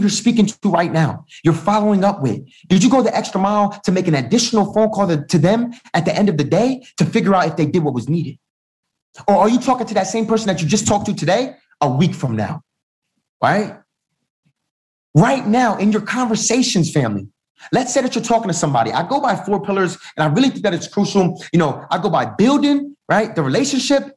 you're speaking to right now. You're following up with. Did you go the extra mile to make an additional phone call to them at the end of the day to figure out if they did what was needed? Or are you talking to that same person that you just talked to today a week from now? Right? Right now in your conversations, family. Let's say that you're talking to somebody. I go by four pillars, and I really think that it's crucial. You know, I go by building, right? The relationship,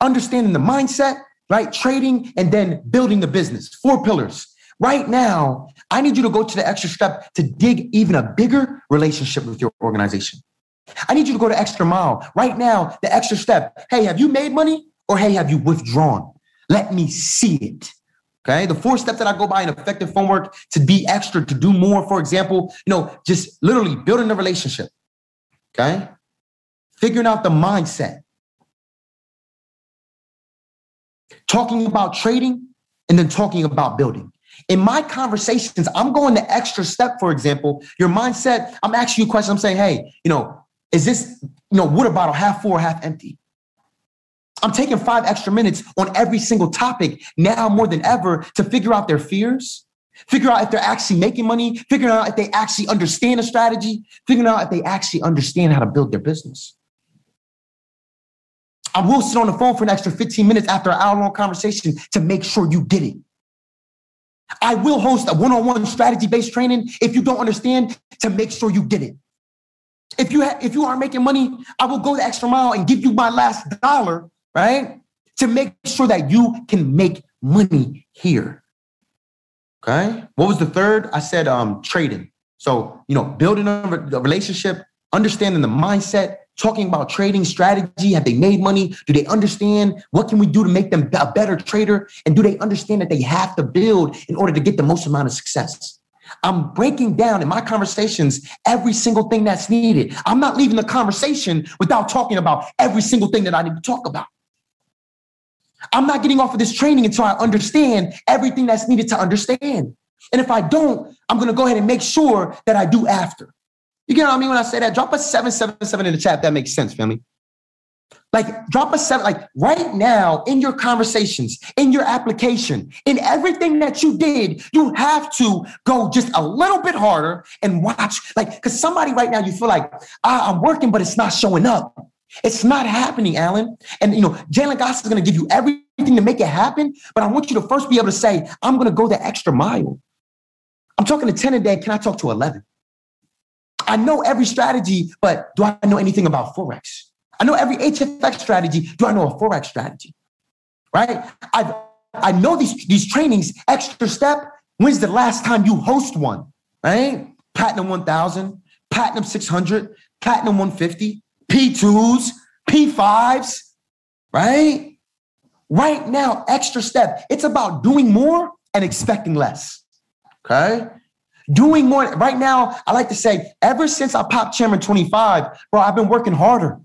understanding the mindset, right? Trading, and then building the business. Four pillars. Right now, I need you to go to the extra step to dig even a bigger relationship with your organization. I need you to go the extra mile. Right now, the extra step. Hey, have you made money or hey, have you withdrawn? Let me see it. Okay. The four steps that I go by in effective phone work to be extra, to do more, for example, you know, just literally building a relationship. Okay. Figuring out the mindset. Talking about trading and then talking about building. In my conversations, I'm going the extra step, for example, your mindset. I'm asking you a question. I'm saying, hey, you know, is this, you know, water bottle half full or half empty? I'm taking five extra minutes on every single topic now more than ever to figure out their fears, figure out if they're actually making money, figuring out if they actually understand a strategy, figuring out if they actually understand how to build their business. I will sit on the phone for an extra 15 minutes after an hour long conversation to make sure you get it. I will host a one on one strategy based training if you don't understand to make sure you get it. If you ha- if you aren't making money, I will go the extra mile and give you my last dollar, right? To make sure that you can make money here. Okay. What was the third? I said um trading. So, you know, building a, a relationship, understanding the mindset, talking about trading strategy. Have they made money? Do they understand what can we do to make them a better trader? And do they understand that they have to build in order to get the most amount of success? I'm breaking down in my conversations every single thing that's needed. I'm not leaving the conversation without talking about every single thing that I need to talk about. I'm not getting off of this training until I understand everything that's needed to understand. And if I don't, I'm going to go ahead and make sure that I do after. You get what I mean when I say that? Drop a 777 in the chat. That makes sense, family. Like drop a seven, like right now in your conversations, in your application, in everything that you did, you have to go just a little bit harder and watch. Like, because somebody right now, you feel like, ah, I'm working, but it's not showing up. It's not happening, Allan. And you know, Jaylin Goss is gonna give you everything to make it happen, but I want you to first be able to say, I'm gonna go the extra mile. I'm talking to 10 a day. Can I talk to 11? I know every strategy, but do I know anything about Forex? I know every HFX strategy. Do I know a Forex strategy? Right? I I know these, these trainings, extra step. When's the last time you host one? Right? Platinum 1000, Platinum 600, Platinum 150, P2s, P5s, right? Right now, extra step. It's about doing more and expecting less. Okay? Doing more. Right now, I like to say, ever since I popped chairman 25, bro, I've been working harder.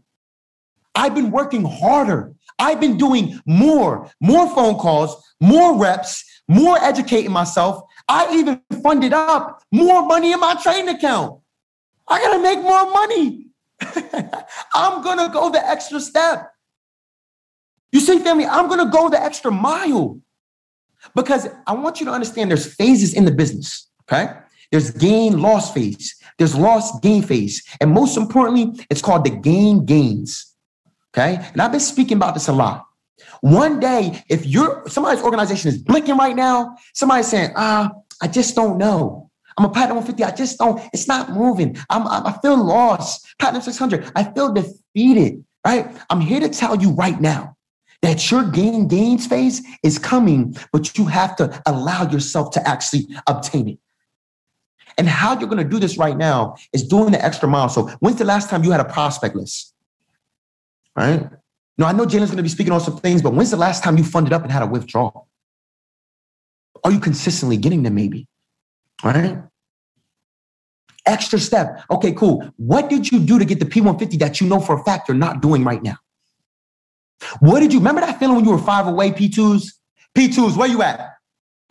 I've been working harder. I've been doing more, more phone calls, more reps, more educating myself. I even funded up more money in my trading account. I gotta make more money. I'm gonna go the extra step. You see, family, I'm gonna go the extra mile because I want you to understand there's phases in the business, okay? There's gain loss phase, there's loss gain phase, and most importantly, it's called the gain gains. Okay. And I've been speaking about this a lot. One day, if you're somebody's organization is blinking right now, somebody's saying, ah, I just don't know. I'm a platinum 150. I just don't, it's not moving. I'm, I feel lost. Platinum 600. I feel defeated, right? I'm here to tell you right now that your gain gains phase is coming, but you have to allow yourself to actually obtain it. And how you're going to do this right now is doing the extra mile. So when's the last time you had a prospect list? right? No, I know Jaylin's going to be speaking on some things, but when's the last time you funded up and had a withdrawal? Are you consistently getting them maybe? Right? Extra step. Okay, cool. What did you do to get the P150 that you know for a fact you're not doing right now? What did you remember that feeling when you were five away, P2s? P2s, where you at?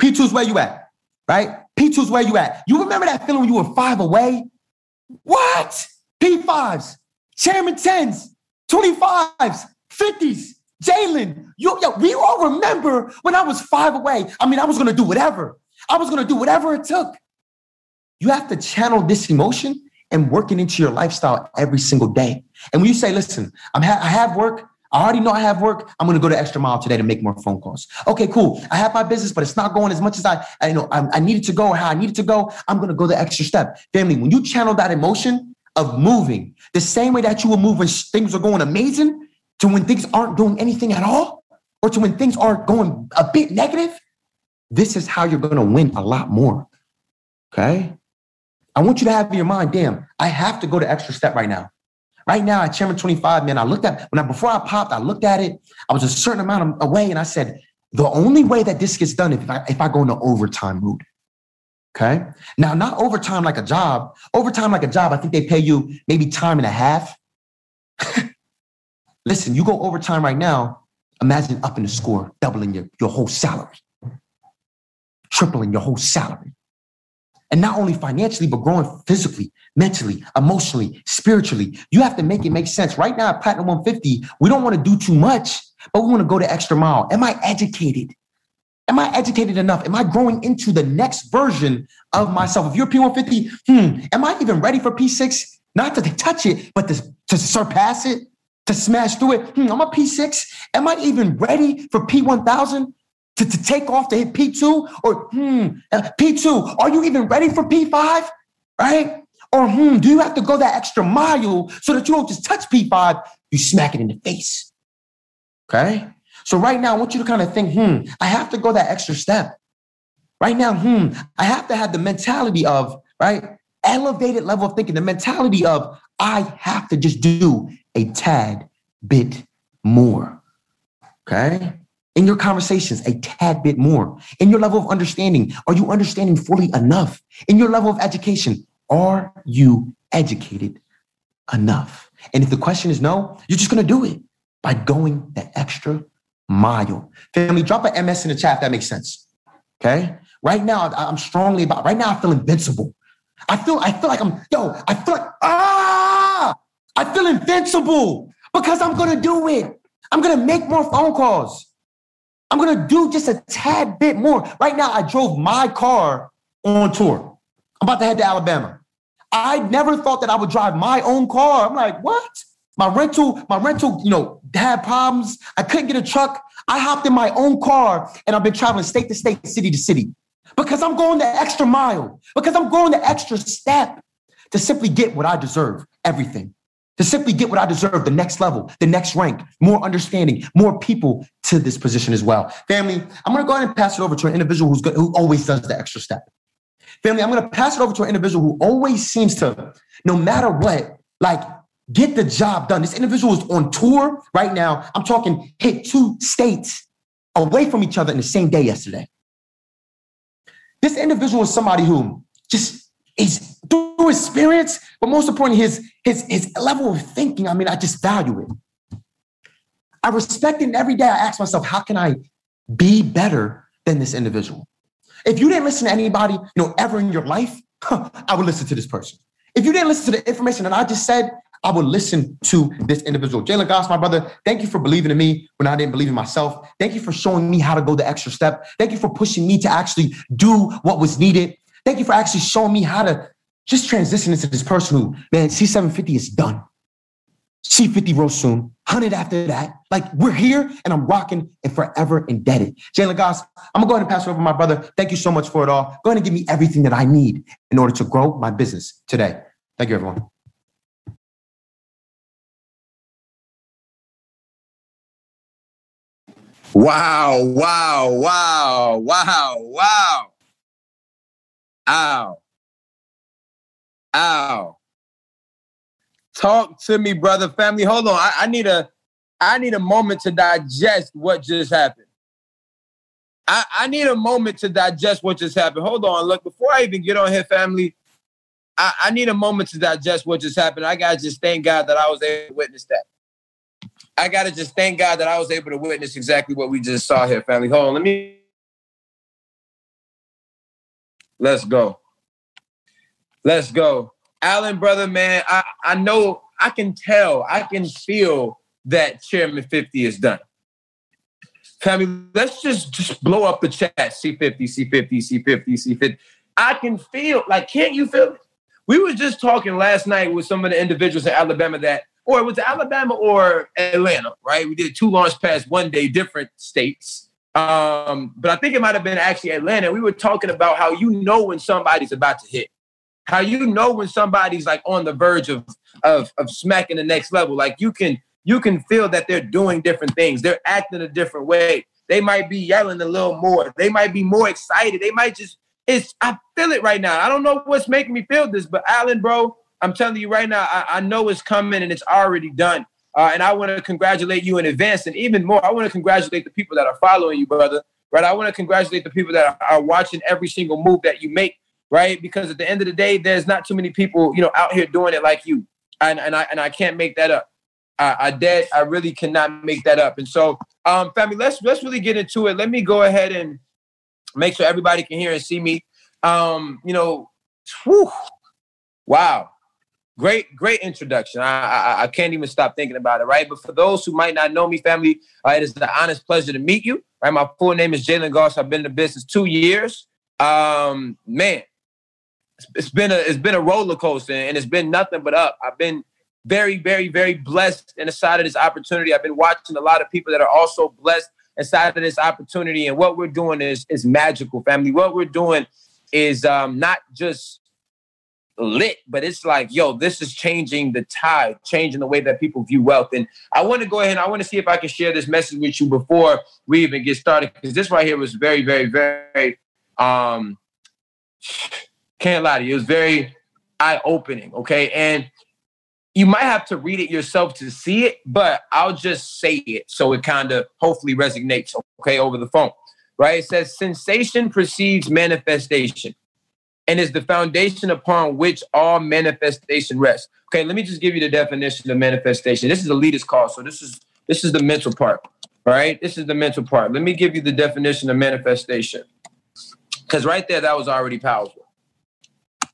P2s, where you at? Right? P2s, where you at? You remember that feeling when you were five away? What? P5s, chairman 10s, 25s, 50s. Jaylin, yo, we all remember when I was five away. I mean, I was gonna do whatever. I was going to do whatever it took. You have to channel this emotion and work it into your lifestyle every single day. And when you say, listen, I'm ha- I have work, I already know I have work. I'm going to go the extra mile today to make more phone calls. Okay, cool. I have my business, but it's not going as much as I, I you know, I, I needed to go or how I needed to go. I'm going to go the extra step. Family, when you channel that emotion of moving the same way that you will move when things are going amazing to when things aren't doing anything at all or to when things are going a bit negative, this is how you're going to win a lot more. Okay. I want you to have in your mind, damn, I have to go the extra step right now. Right now at Chairman 25, man, I looked at when I before I popped, I looked at it. I was a certain amount of, away, and I said, the only way that this gets done if I if I go into overtime mood. Okay. Now, not overtime like a job. Overtime like a job, I think they pay you maybe time and a half. Listen, you go overtime right now. Imagine upping the score, doubling your, your whole salary, tripling your whole salary. And not only financially, but growing physically, mentally, emotionally, spiritually. You have to make it make sense. Right now at Platinum 150, we don't want to do too much, but we want to go the extra mile. Am I educated? Am I educated enough? Am I growing into the next version of myself? If you're P150, hmm, am I even ready for P6? Not to touch it, but to, to surpass it, to smash through it. Hmm, I'm a P6. Am I even ready for P1000? To, to take off to hit P2 or hmm, uh, P2, are you even ready for P5? Right? Or hmm, do you have to go that extra mile so that you don't just touch P5, you smack it in the face? Okay? So right now, I want you to kind of think, hmm, I have to go that extra step. Right now, hmm, I have to have the mentality of, right, elevated level of thinking, the mentality of, I have to just do a tad bit more. Okay? In your conversations a tad bit more. In your level of understanding, are you understanding fully enough? In your level of education, are you educated enough? And if the question is no, you're just going to do it by going the extra mile. Family, drop an MS in the chat if that makes sense. Okay. Right now, I'm strongly about, right now, I feel invincible. I feel, I feel like I'm, yo, I feel like, ah, I feel invincible because I'm going to do it. I'm going to make more phone calls. I'm gonna do just a tad bit more. Right now, I drove my car on tour. I'm about to head to Alabama. I never thought that I would drive my own car. I'm like, what? My rental, my rental, you know, had problems. I couldn't get a truck. I hopped in my own car and I've been traveling state to state, city to city because I'm going the extra mile, because I'm going the extra step to simply get what I deserve everything to simply get what I deserve, the next level, the next rank, more understanding, more people to this position as well. Family, I'm going to go ahead and pass it over to an individual who's good, who always does the extra step. Family, I'm going to pass it over to an individual who always seems to, no matter what, like get the job done. This individual is on tour right now. I'm talking hit two states away from each other in the same day yesterday. This individual is somebody who just is through experience, but most importantly, his his his level of thinking. I mean, I just value it. I respect it. And every day I ask myself, how can I be better than this individual? If you didn't listen to anybody, you know, ever in your life, huh, I would listen to this person. If you didn't listen to the information that I just said, I would listen to this individual. Jaylin Goss, my brother, thank you for believing in me when I didn't believe in myself. Thank you for showing me how to go the extra step. Thank you for pushing me to actually do what was needed. Thank you for actually showing me how to just transition into this person who, man, C750 is done. C50 real soon, 100 after that. Like we're here and I'm rocking and forever indebted. Jaylin Goss, I'm gonna go ahead and pass it over to my brother. Thank you so much for it all. Go ahead and give me everything that I need in order to grow my business today. Thank you, everyone. Wow, wow, wow, wow, wow. Ow. Ow. Talk to me, brother. Family, hold on. I, I need a I need a moment to digest what just happened. I, I need a moment to digest what just happened. Hold on. Look, before I even get on here, family, I, I need a moment to digest what just happened. I gotta just thank God that I was able to witness that. I gotta just thank God that I was able to witness exactly what we just saw here, family. Hold on, let me. Let's go. Let's go. Allan, brother, man, I, I know, I can tell, I can feel that Chairman 50 is done. Family, let's just just blow up the chat. C50, C50, C50, C50. I can feel like, can't you feel it? We were just talking last night with some of the individuals in Alabama that, or it was Alabama or Atlanta, right? We did two launch pads one day, different states. Um, but I think it might have been actually Atlanta. We were talking about how you know when somebody's about to hit, how you know when somebody's like on the verge of of of smacking the next level. Like you can you can feel that they're doing different things. They're acting a different way. They might be yelling a little more. They might be more excited. They might just it's I feel it right now. I don't know what's making me feel this, but Allan, bro, I'm telling you right now, I, I know it's coming and it's already done. Uh, and I want to congratulate you in advance. And even more, I want to congratulate the people that are following you, brother. Right? I want to congratulate the people that are, are watching every single move that you make. Right? Because at the end of the day, there's not too many people, you know, out here doing it like you. And, and I and I can't make that up. I, I dead. I really cannot make that up. And so, um, family, let's let's really get into it. Let me go ahead and make sure everybody can hear and see me. Um, you know, whew, wow. Great, great introduction. I, I, I can't even stop thinking about it, right? But for those who might not know me, family, uh, it is an honest pleasure to meet you. Right, my full name is Jaylin Goss. I've been in the business two years. Um, man, it's, been a it's been a roller coaster, and it's been nothing but up. I've been very, very, very blessed inside of this opportunity. I've been watching a lot of people that are also blessed inside of this opportunity, and what we're doing is is magical, family. What we're doing is um, not just lit, but it's like, yo, this is changing the tide, changing the way that people view wealth. And I want to go ahead and I want to see if I can share this message with you before we even get started, because this right here was very, very, very um can't lie to you, it was very eye-opening. Okay. And you might have to read it yourself to see it, but I'll just say it so it kind of hopefully resonates, okay, over the phone. Right? It says sensation precedes manifestation and is the foundation upon which all manifestation rests. Okay, let me just give you the definition of manifestation. This is a leader's call, so this is this is the mental part. Right, this is the mental part. Let me give you the definition of manifestation, because right there, that was already powerful.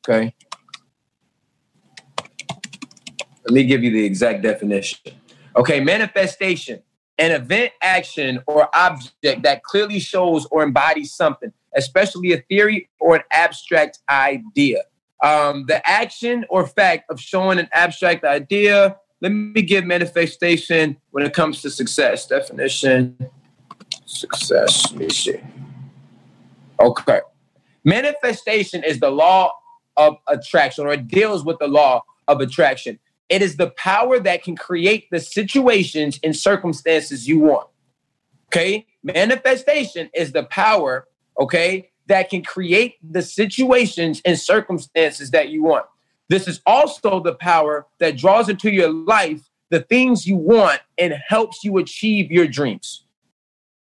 Okay, let me give you the exact definition. Okay, manifestation, an event, action, or object that clearly shows or embodies something especially a theory or an abstract idea. Um, the action or fact of showing an abstract idea. Let me give manifestation when it comes to success. Definition success. Let me see. Okay. Manifestation is the law of attraction, or it deals with the law of attraction. It is the power that can create the situations and circumstances you want. Okay. Manifestation is the power okay, that can create the situations and circumstances that you want. This is also the power that draws into your life the things you want and helps you achieve your dreams.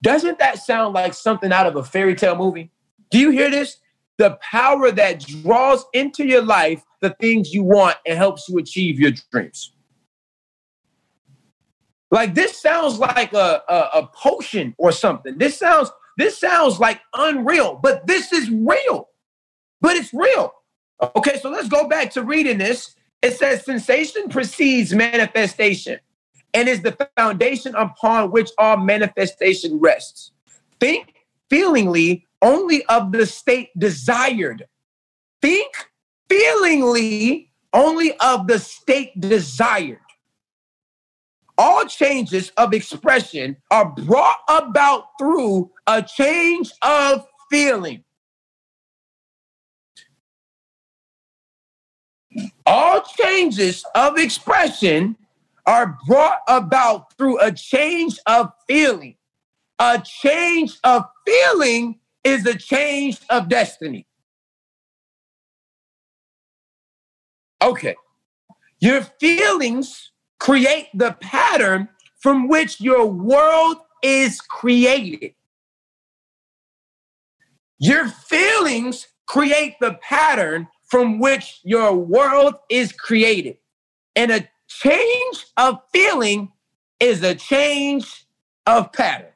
Doesn't that sound like something out of a fairy tale movie? Do you hear this? The power that draws into your life the things you want and helps you achieve your dreams. Like this sounds like a, a, a potion or something. This sounds this sounds like unreal, but this is real. But it's real. Okay, so let's go back to reading this. It says sensation precedes manifestation and is the foundation upon which all manifestation rests. Think feelingly only of the state desired. Think feelingly only of the state desired all changes of expression are brought about through a change of feeling. All changes of expression are brought about through a change of feeling. A change of feeling is a change of destiny. Okay. Your feelings create the pattern from which your world is created. Your feelings create the pattern from which your world is created. And a change of feeling is a change of pattern.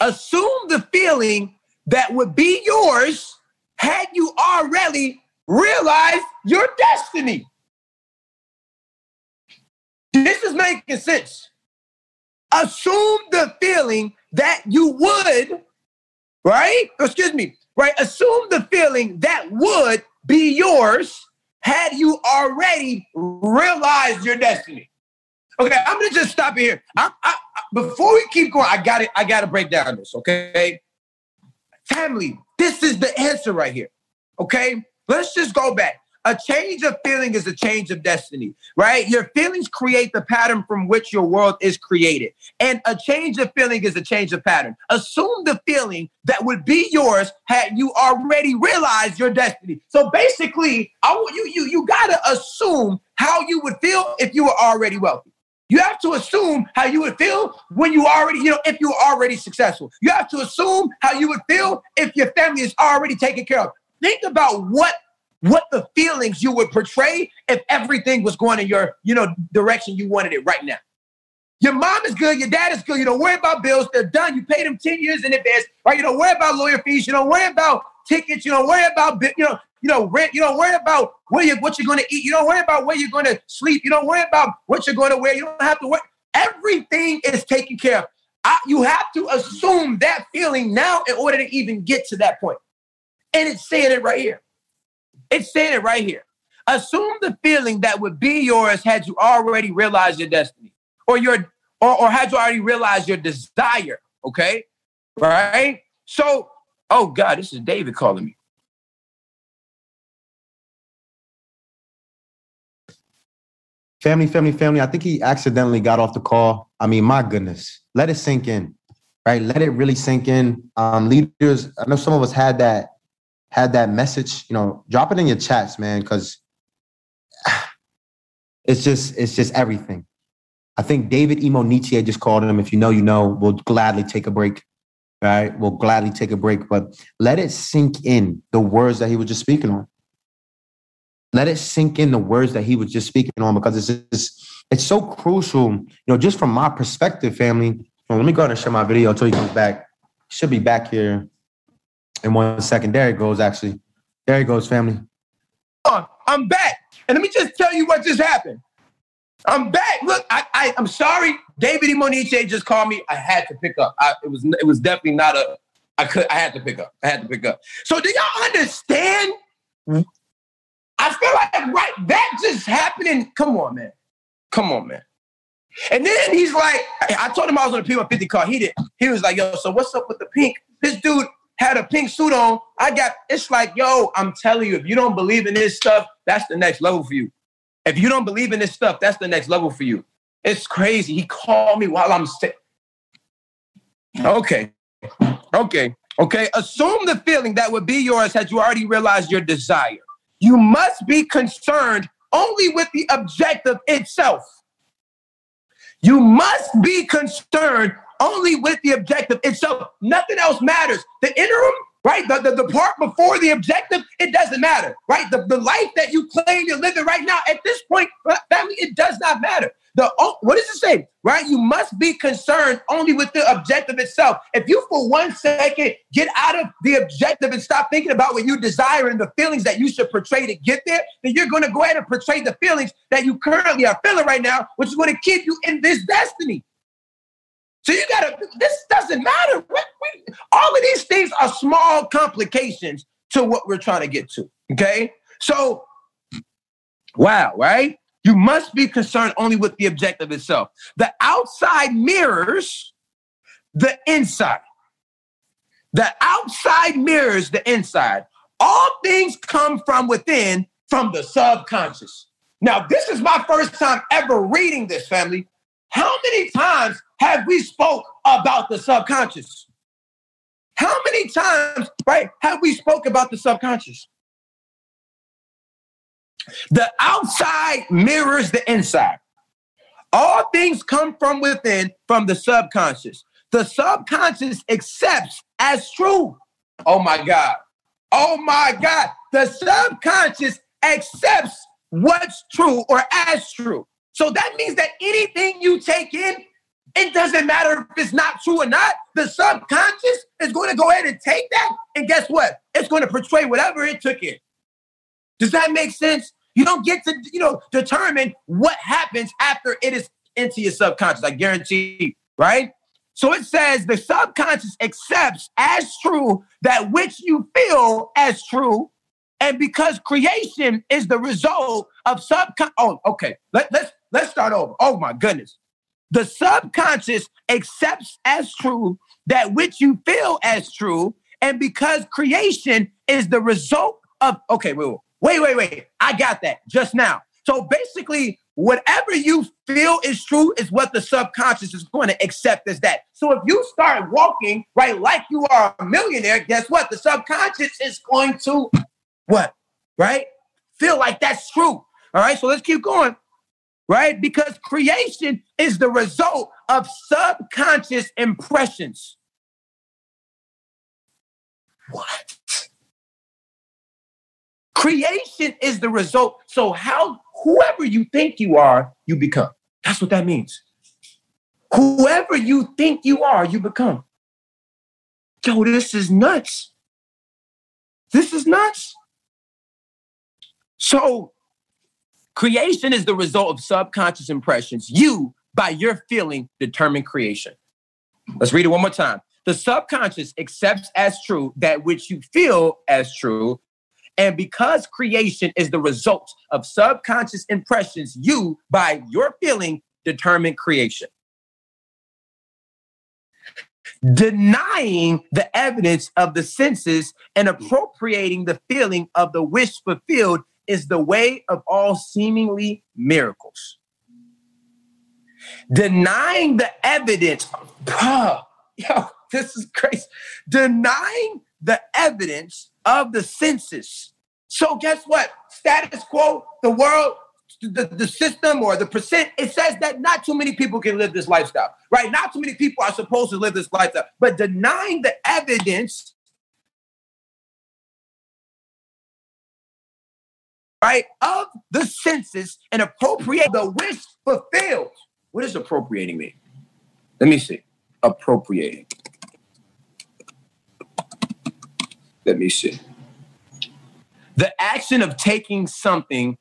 Assume the feeling that would be yours had you already realized your destiny. This is making sense. assume the feeling that you would, right? Excuse me, right? Assume the feeling that would be yours had you already realized your destiny. Okay, I'm gonna just stop it here. I, I, before we keep going, I got it. I got to break down this. Okay, family, this is the answer right here. Okay, let's just go back. A change of feeling is a change of destiny, right? Your feelings create the pattern from which your world is created. And a change of feeling is a change of pattern. Assume the feeling that would be yours had you already realized your destiny. So basically, I want you you you got to assume how you would feel if you were already wealthy. You have to assume how you would feel when you already, you know, if you're already successful. You have to assume how you would feel if your family is already taken care of. Think about what what the feelings you would portray if everything was going in your, you know, direction you wanted it right now. Your mom is good, your dad is good. You don't worry about bills, they're done. You paid them 10 years in advance, right? You don't worry about lawyer fees, you don't worry about tickets, you don't worry about you know, you know, rent, you don't worry about where you what you're gonna eat, you don't worry about where you're gonna sleep, you don't worry about what you're gonna wear, you don't have to worry. Everything is taken care of. I, you have to assume that feeling now in order to even get to that point. And it's saying it right here. It's saying it right here. Assume the feeling that would be yours had you already realized your destiny or your or, or had you already realized your desire. Okay. Right. So, oh God, this is David calling me. Family, family, family. I think he accidentally got off the call. I mean, my goodness. Let it sink in. Right. Let it really sink in. Um, leaders, I know some of us had that had that message, you know, drop it in your chats, man, because it's just it's just everything. I think David Emo Nietzsche just called him. If you know, you know. We'll gladly take a break. Right? We'll gladly take a break, but let it sink in the words that he was just speaking on. Let it sink in the words that he was just speaking on because it's just, it's so crucial. You know, just from my perspective, family. Well, let me go ahead and share my video until he comes back. He should be back here in one second. There he goes, actually. There he goes, family. Oh, I'm back. And let me just tell you what just happened. I'm back. Look, I, I am sorry. David Moniche just called me. I had to pick up. I, it was it was definitely not a. I could. I had to pick up. I had to pick up. So do y'all understand? I feel like right that just happening. Come on, man. Come on, man. And then he's like, I told him I was on the P150 car. He did. He was like, yo, so what's up with the pink? This dude, had a pink suit on. I got, it's like, yo, I'm telling you, if you don't believe in this stuff, that's the next level for you. If you don't believe in this stuff, that's the next level for you. It's crazy. He called me while I'm sick. Okay. Okay. Okay. Assume the feeling that would be yours had you already realized your desire. You must be concerned only with the objective itself. You must be concerned only with the objective itself. Nothing else matters. The interim, right? The, the, the part before the objective, it doesn't matter, right? The, the life that you claim you're living right now, at this point, family, it does not matter. The what does it say? Right? You must be concerned only with the objective itself. If you for one second get out of the objective and stop thinking about what you desire and the feelings that you should portray to get there, then you're going to go ahead and portray the feelings that you currently are feeling right now, which is going to keep you in this destiny. So you gotta, this doesn't matter. We, we, all of these things are small complications to what we're trying to get to. Okay. So, wow, right? You must be concerned only with the objective itself. The outside mirrors the inside. The outside mirrors the inside. All things come from within, from the subconscious. Now, this is my first time ever reading this, family. How many times have we spoke about the subconscious? How many times, right, have we spoke about the subconscious? The outside mirrors the inside. All things come from within, from the subconscious. The subconscious accepts as true. Oh my God. Oh my God. The subconscious accepts what's true or as true. So that means that anything you take in, it doesn't matter if it's not true or not. The subconscious is going to go ahead and take that. And guess what? It's going to portray whatever it took in. Does that make sense? You don't get to, you know, determine what happens after it is into your subconscious. I guarantee right? So it says the subconscious accepts as true that which you feel as true. And because creation is the result of subconscious. Oh, okay. Let, let's let's start over. Oh my goodness. The subconscious accepts as true that which you feel as true. And because creation is the result of okay, wait, wait, wait, wait. Wait. I got that just now. So basically, whatever you feel is true is what the subconscious is going to accept as that. So if you start walking right like you are a millionaire, guess what? The subconscious is going to what? Right? Feel like that's true. All right. So let's keep going. Right? Because creation is the result of subconscious impressions. What? Creation is the result. So how whoever you think you are, you become. That's what that means. Whoever you think you are, you become. Yo, this is nuts. This is nuts. So, creation is the result of subconscious impressions. You, by your feeling, determine creation. Let's read it one more time. The subconscious accepts as true that which you feel as true, and because creation is the result of subconscious impressions, you, by your feeling, determine creation. Denying the evidence of the senses and appropriating the feeling of the wish fulfilled is the way of all seemingly miracles. Denying the evidence, oh, yo, this is crazy. Denying the evidence of the senses. So guess what? Status quo, the world, the, the system or the percent, it says that not too many people can live this lifestyle, right? Not too many people are supposed to live this lifestyle, but denying the evidence, right, of the senses and appropriate the wish fulfilled. What does appropriating mean? Let me see. Appropriating. Let me see. The action of taking something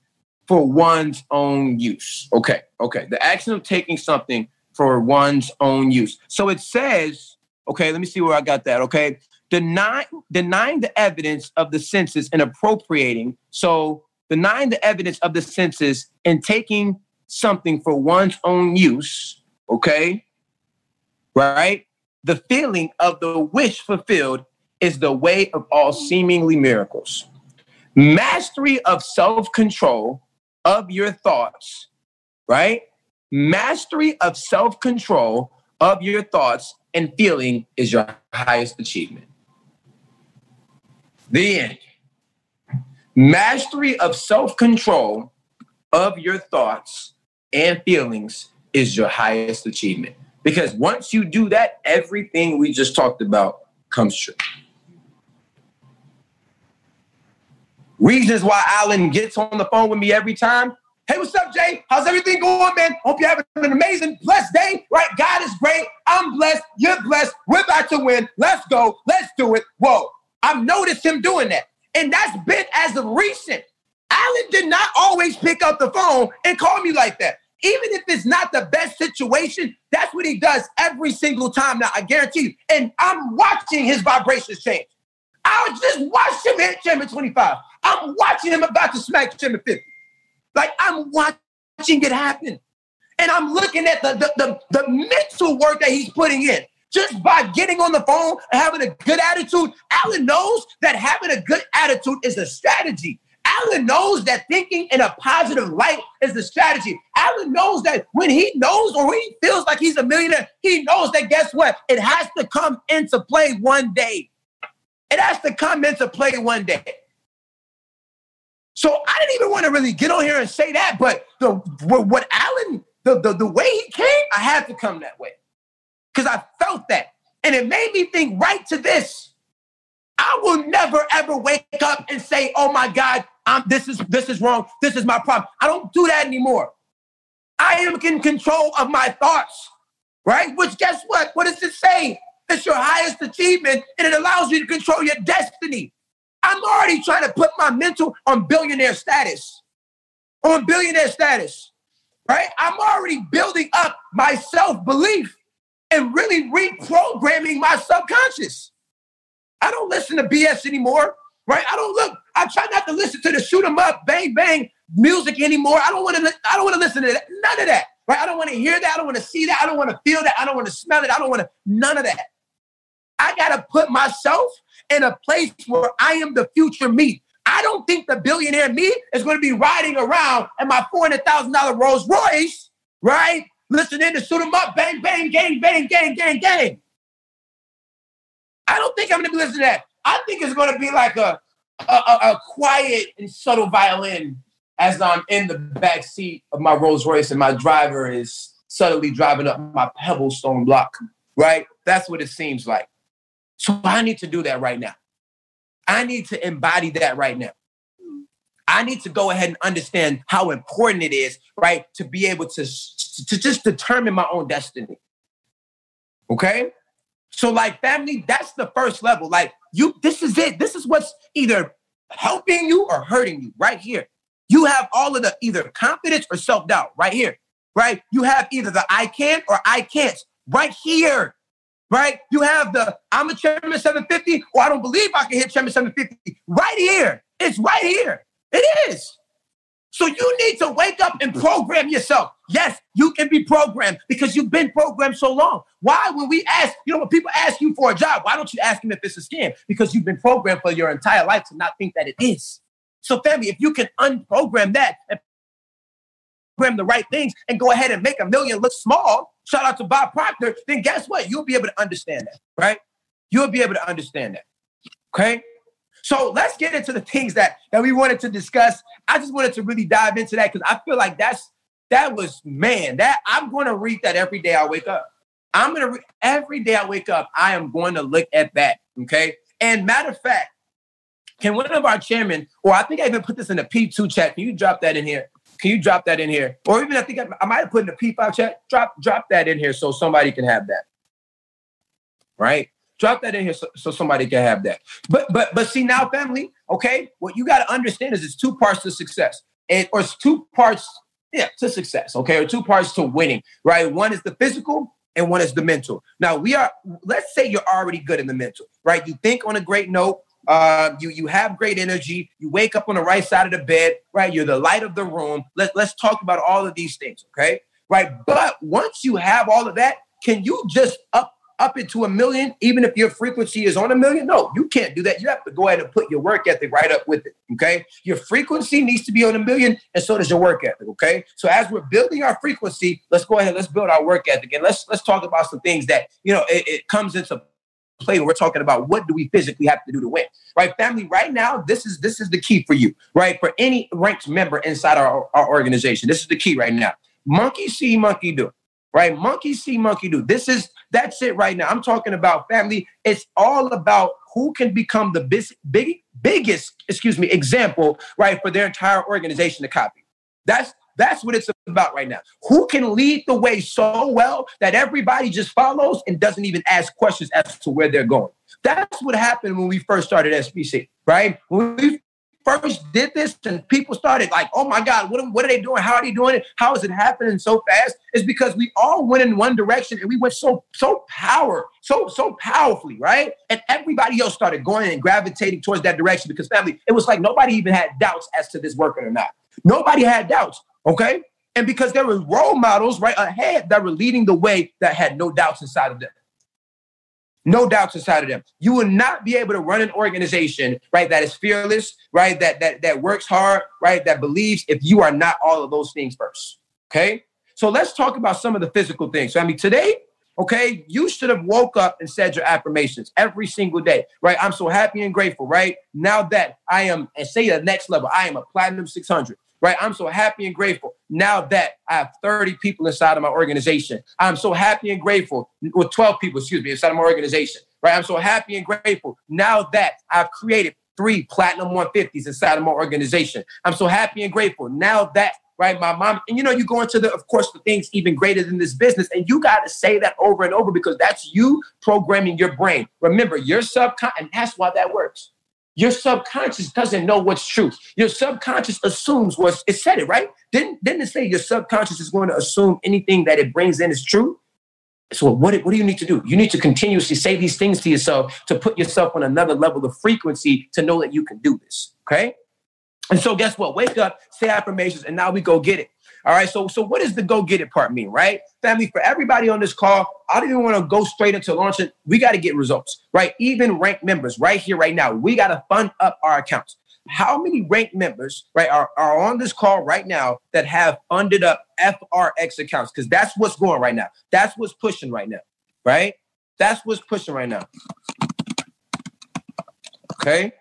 for one's own use. Okay, okay. The action of taking something for one's own use. So it says, okay, let me see where I got that. Okay. Deny, denying the evidence of the senses and appropriating. So denying the evidence of the senses and taking something for one's own use. Okay. Right? The feeling of the wish fulfilled is the way of all seemingly miracles. Mastery of self control of your thoughts, right? Mastery of self control of your thoughts and feeling is your highest achievement. The end. Mastery of self control of your thoughts and feelings is your highest achievement. Because once you do that, everything we just talked about comes true. Reasons why Allan gets on the phone with me every time. Hey, what's up, Jay? How's everything going, man? Hope you're having an amazing, blessed day, right? God is great. I'm blessed. You're blessed. We're about to win. Let's go. Let's do it. Whoa. I've noticed him doing that. And that's been as of recent. Allan did not always pick up the phone and call me like that. Even if it's not the best situation, that's what he does every single time now. I guarantee you. And I'm watching his vibrations change. I just watched him hit Chairman 25. I'm watching him about to smack Jimmy 50. Like I'm watching it happen. And I'm looking at the, the, the, the mental work that he's putting in. Just by getting on the phone and having a good attitude, Allan knows that having a good attitude is a strategy. Allan knows that thinking in a positive light is the strategy. Allan knows that when he knows or when he feels like he's a millionaire, he knows that guess what? It has to come into play one day. It has to come into play one day. So I didn't even want to really get on here and say that, but the what Allan, the, the, the way he came, I had to come that way. Because I felt that. And it made me think right to this. I will never ever wake up and say, oh my God, I'm, this is this is wrong. This is my problem. I don't do that anymore. I am in control of my thoughts, right? Which guess what? What does it say? It's your highest achievement and it allows you to control your destiny. I'm already trying to put my mental on billionaire status, on billionaire status, right? I'm already building up my self belief. and really reprogramming my subconscious. I don't listen to BS anymore, right? I don't look, I try not to listen to the shoot 'em up, bang, bang music anymore. I don't want to, I don't want to listen to that. None of that, right? I don't want to hear that. I don't want to see that. I don't want to feel that. I don't want to smell it. I don't want to, none of that. I got to put myself in a place where I am the future me. I don't think the billionaire me is going to be riding around in my $400,000 Rolls Royce, right? Listening to shoot 'em up, bang, bang, gang, bang, gang, gang, gang. I don't think I'm going to be listening to that. I think it's going to be like a, a, a quiet and subtle violin as I'm in the back seat of my Rolls Royce and my driver is subtly driving up my pebblestone block, right? That's what it seems like. So I need to do that right now. I need to embody that right now. I need to go ahead and understand how important it is, right, to be able to, to just determine my own destiny. Okay? So, like, family, that's the first level. Like, you, this is it. This is what's either helping you or hurting you right here. You have all of the either confidence or self doubt right here, right? You have either the I can or I can't right here right? You have the I'm a chairman 750, or I don't believe I can hit chairman 750 right here. It's right here. It is. So you need to wake up and program yourself. Yes, you can be programmed because you've been programmed so long. Why, when we ask, you know, when people ask you for a job, why don't you ask them if it's a scam? Because you've been programmed for your entire life to not think that it is. So, family, if you can unprogram that and program the right things and go ahead and make a million look small, shout out to Bob Proctor, then guess what? You'll be able to understand that, right? You'll be able to understand that. Okay. So let's get into the things that that we wanted to discuss. I just wanted to really dive into that because I feel like that's that was man that I'm going to read that every day I wake up. I'm going to every day I wake up. I am going to look at that. Okay. And matter of fact, can one of our chairmen, or I think I even put this in the P2 chat. Can you drop that in here? Can you drop that in here? Or even I think I, I might have put in the P5 chat. Drop drop that in here so somebody can have that. Right? Drop that in here so, so somebody can have that. But but but see now, family, okay, what you got to understand is it's two parts to success. And or it's two parts, yeah, to success, okay, or two parts to winning, right? One is the physical and one is the mental. Now we are, let's say you're already good in the mental, right? You think on a great note, uh, you you have great energy. You wake up on the right side of the bed, right? You're the light of the room. Let, let's talk about all of these things, okay? Right. But once you have all of that, can you just up up it to a million, even if your frequency is on a million? No, you can't do that. You have to go ahead and put your work ethic right up with it. Okay. Your frequency needs to be on a million, and so does your work ethic. Okay. So as we're building our frequency, let's go ahead, let's build our work ethic. And let's let's talk about some things that you know it, it comes into play we're talking about what do we physically have to do to win right? Family right now this is this is the key for you right? For any ranked member inside our, our organization this is the key right now. Monkey see monkey do right? Monkey see monkey do. This is that's it right now. I'm talking about family. It's all about who can become the big, big biggest excuse me example right for their entire organization to copy. That's that's what it's about right now. Who can lead the way so well that everybody just follows and doesn't even ask questions as to where they're going? That's what happened when we first started SBC, right? When we first did this and people started like, oh my God, what, what are they doing? How are they doing it? How is it happening so fast? Is because we all went in one direction and we went so, so power, so, so powerfully, right? And everybody else started going and gravitating towards that direction because family, it was like nobody even had doubts as to this working or not. Nobody had doubts. Okay. And because there were role models right ahead that were leading the way that had no doubts inside of them. No doubts inside of them. You will not be able to run an organization, right, that is fearless, right, that that that works hard, right, that believes if you are not all of those things first. Okay. So let's talk about some of the physical things. So I mean, today, okay, you should have woke up and said your affirmations every single day, right? I'm so happy and grateful, right? Now that I am, and say the next level, I am a platinum 600 right? I'm so happy and grateful now that I have 30 people inside of my organization. I'm so happy and grateful with 12 people, excuse me, inside of my organization, right? I'm so happy and grateful now that I've created three platinum 150s inside of my organization. I'm so happy and grateful now that right? My mom, and you know, you go into the, of course, the things even greater than this business, and you got to say that over and over because that's you programming your brain. Remember, your subconscious, and that's why that works. Your subconscious doesn't know what's true. Your subconscious assumes what's it said it, right? Didn't didn't it say your subconscious is going to assume anything that it brings in is true? So what, what do you need to do? You need to continuously say these things to yourself to put yourself on another level of frequency to know that you can do this. Okay. And so guess what? Wake up, say affirmations, and now we go get it. All right. So, so what does the go get it part mean, right? Family, for everybody on this call, I don't even want to go straight into launching. We got to get results, right? Even ranked members right here, right now, we got to fund up our accounts. How many ranked members, right, are, are on this call right now that have funded up FRX accounts? Because that's what's going right now. That's what's pushing right now, right? That's what's pushing right now. Okay.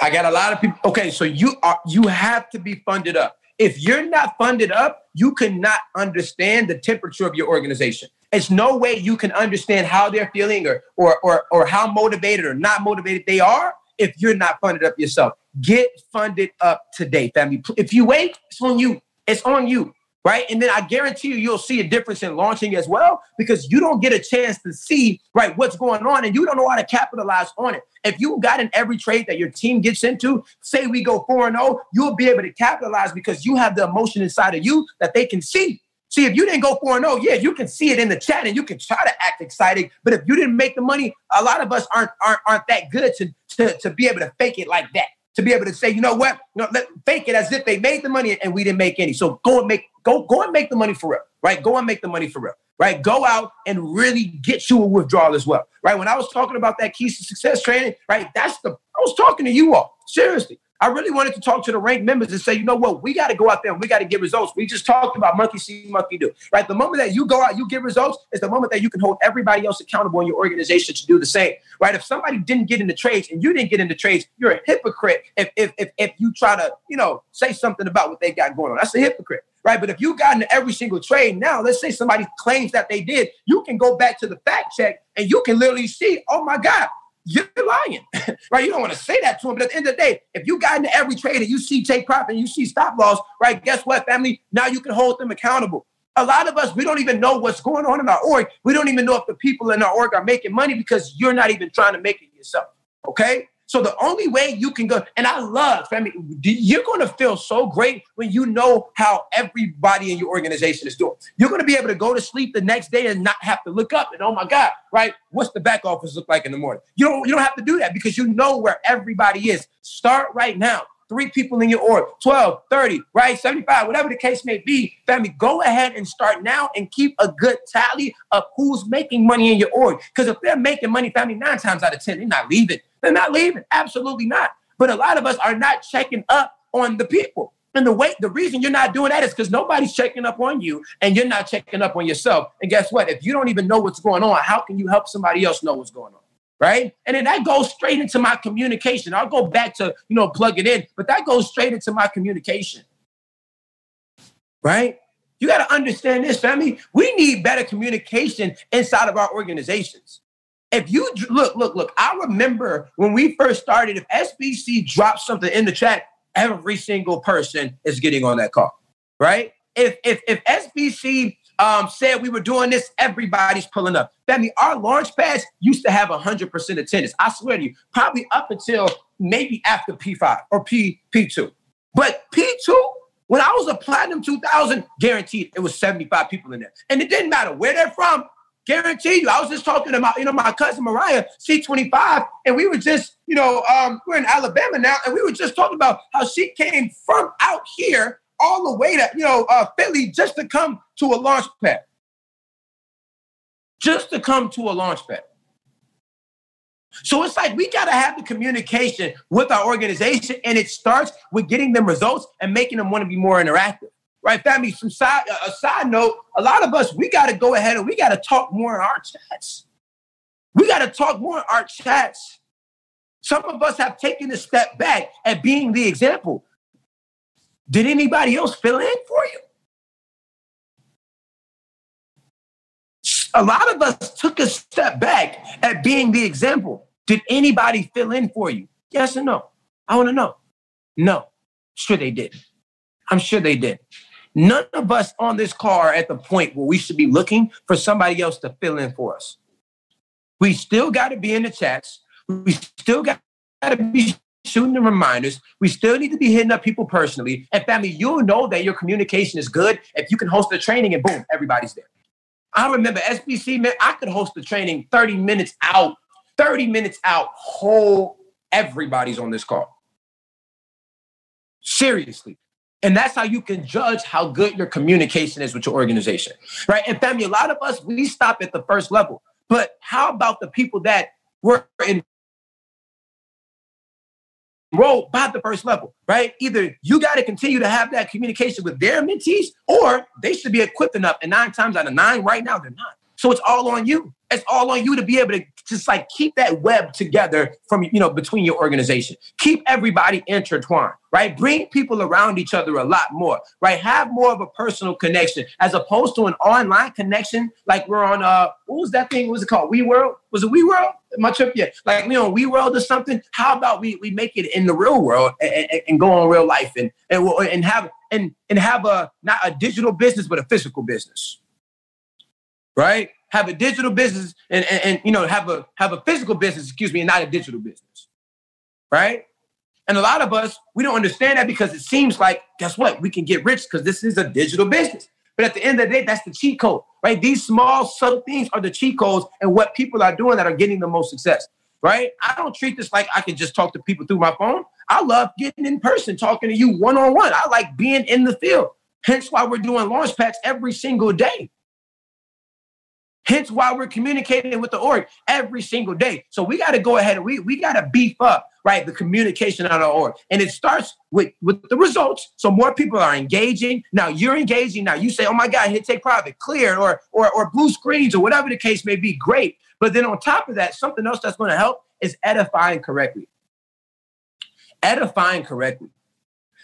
I got a lot of people. Okay, so you are you have to be funded up. If you're not funded up, you cannot understand the temperature of your organization. It's no way you can understand how they're feeling or or or, or how motivated or not motivated they are if you're not funded up yourself. Get funded up today, family. If you wait, it's on you. It's on you right? And then I guarantee you, you'll see a difference in launching as well because you don't get a chance to see, right, what's going on and you don't know how to capitalize on it. If you got in every trade that your team gets into, say we go 4 and 0, you'll be able to capitalize because you have the emotion inside of you that they can see. See, if you didn't go 4 0, yeah, you can see it in the chat and you can try to act excited. But if you didn't make the money, a lot of us aren't aren't, aren't that good to, to, to be able to fake it like that to be able to say, you know what, you know, let, fake it as if they made the money and we didn't make any. So go and make go go and make the money for real, right? Go and make the money for real, right? Go out and really get you a withdrawal as well, right? When I was talking about that keys to success training, right? That's the I was talking to you all seriously. I really wanted to talk to the ranked members and say, you know what, we got to go out there and we got to get results. We just talked about monkey see, monkey do, right? The moment that you go out, you get results is the moment that you can hold everybody else accountable in your organization to do the same, right? If somebody didn't get into trades and you didn't get into trades, you're a hypocrite. If if if, if you try to, you know, say something about what they got going on, that's a hypocrite. Right. But if you got into every single trade now, let's say somebody claims that they did, you can go back to the fact check and you can literally see, oh my God, you're lying, right? You don't want to say that to him, but at the end of the day, if you got into every trade and you see take profit and you see stop loss, right? Guess what, family? Now you can hold them accountable. A lot of us, we don't even know what's going on in our org. We don't even know if the people in our org are making money because you're not even trying to make it yourself. Okay. So the only way you can go, and I love, family, you're going to feel so great when you know how everybody in your organization is doing. You're going to be able to go to sleep the next day and not have to look up and oh my God, right? What's the back office look like in the morning? You don't you don't have to do that because you know where everybody is. Start right now three people in your org, 12, 30, right? 75, whatever the case may be. Family, go ahead and start now and keep a good tally of who's making money in your org. Because if they're making money, family, nine times out of 10, they're not leaving. They're not leaving. Absolutely not. But a lot of us are not checking up on the people. And the way the reason you're not doing that is because nobody's checking up on you and you're not checking up on yourself. And guess what? If you don't even know what's going on, how can you help somebody else know what's going on? right? And then that goes straight into my communication. I'll go back to, you know, plug it in, but that goes straight into my communication, right? You got to understand this, family. We need better communication inside of our organizations. If you look, look, look, I remember when we first started, if SBC dropped something in the chat, every single person is getting on that call, right? If if if SBC um, said we were doing this, everybody's pulling up. Family, our launch pads used to have 100% attendance. I swear to you, probably up until maybe after P5 or P, P2. But P2, when I was a Platinum 2000, guaranteed it was 75 people in there. And it didn't matter where they're from, guarantee you. I was just talking to my, you know, my cousin Mariah, C25, and we were just, you know, um, we're in Alabama now, and we were just talking about how she came from out here all the way to, you know, uh, Philly just to come to a launch pad. Just to come to a launch pad. So it's like we got to have the communication with our organization, and it starts with getting them results and making them want to be more interactive. Right, family? Some side, uh, a side note, a lot of us, we got to go ahead and we got to talk more in our chats. We got to talk more in our chats. Some of us have taken a step back at being the example. Did anybody else fill in for you? A lot of us took a step back at being the example. Did anybody fill in for you? Yes or no? I want to know. No. Sure they did. I'm sure they did. None of us on this car are at the point where we should be looking for somebody else to fill in for us. We still got to be in the chats. We still got to be shooting the reminders. We still need to be hitting up people personally. And family, you'll know that your communication is good if you can host a training and boom, everybody's there. I remember SBC, man, I could host the training 30 minutes out, 30 minutes out, whole everybody's on this call. Seriously. And that's how you can judge how good your communication is with your organization, right? And family, a lot of us, we stop at the first level. But how about the people that were in enrolled by the first level, right? Either you got to continue to have that communication with their mentees, or they should be equipped enough. And nine times out of nine, right now, they're not. So it's all on you. It's all on you to be able to just like keep that web together from you know between your organization. Keep everybody intertwined, right? Bring people around each other a lot more, right? Have more of a personal connection as opposed to an online connection like we're on uh what was that thing? What was it called? We World? Was it We World? My trip, yeah. Like we on We World or something. How about we we make it in the real world and, and, and go on real life and and and have and and have a not a digital business but a physical business right? Have a digital business and, and, and, you know have a have a physical business, excuse me, and not a digital business, right? And a lot of us we don't understand that because it seems like guess what? We can get rich because this is a digital business. But at the end of the day, that's the cheat code, right? These small subtle things are the cheat codes and what people are doing that are getting the most success, right? I don't treat this like I can just talk to people through my phone. I love getting in person, talking to you one on one. I like being in the field. Hence why we're doing launch pads every single day. Hence why we're communicating with the org every single day. So we got to go ahead and we, we got to beef up, right, the communication on our org. And it starts with, with the results. So more people are engaging. Now you're engaging. Now you say, oh my God, hit take profit, clear, or, or, or blue screens, or whatever the case may be, great. But then on top of that, something else that's going to help is edifying correctly. Edifying correctly.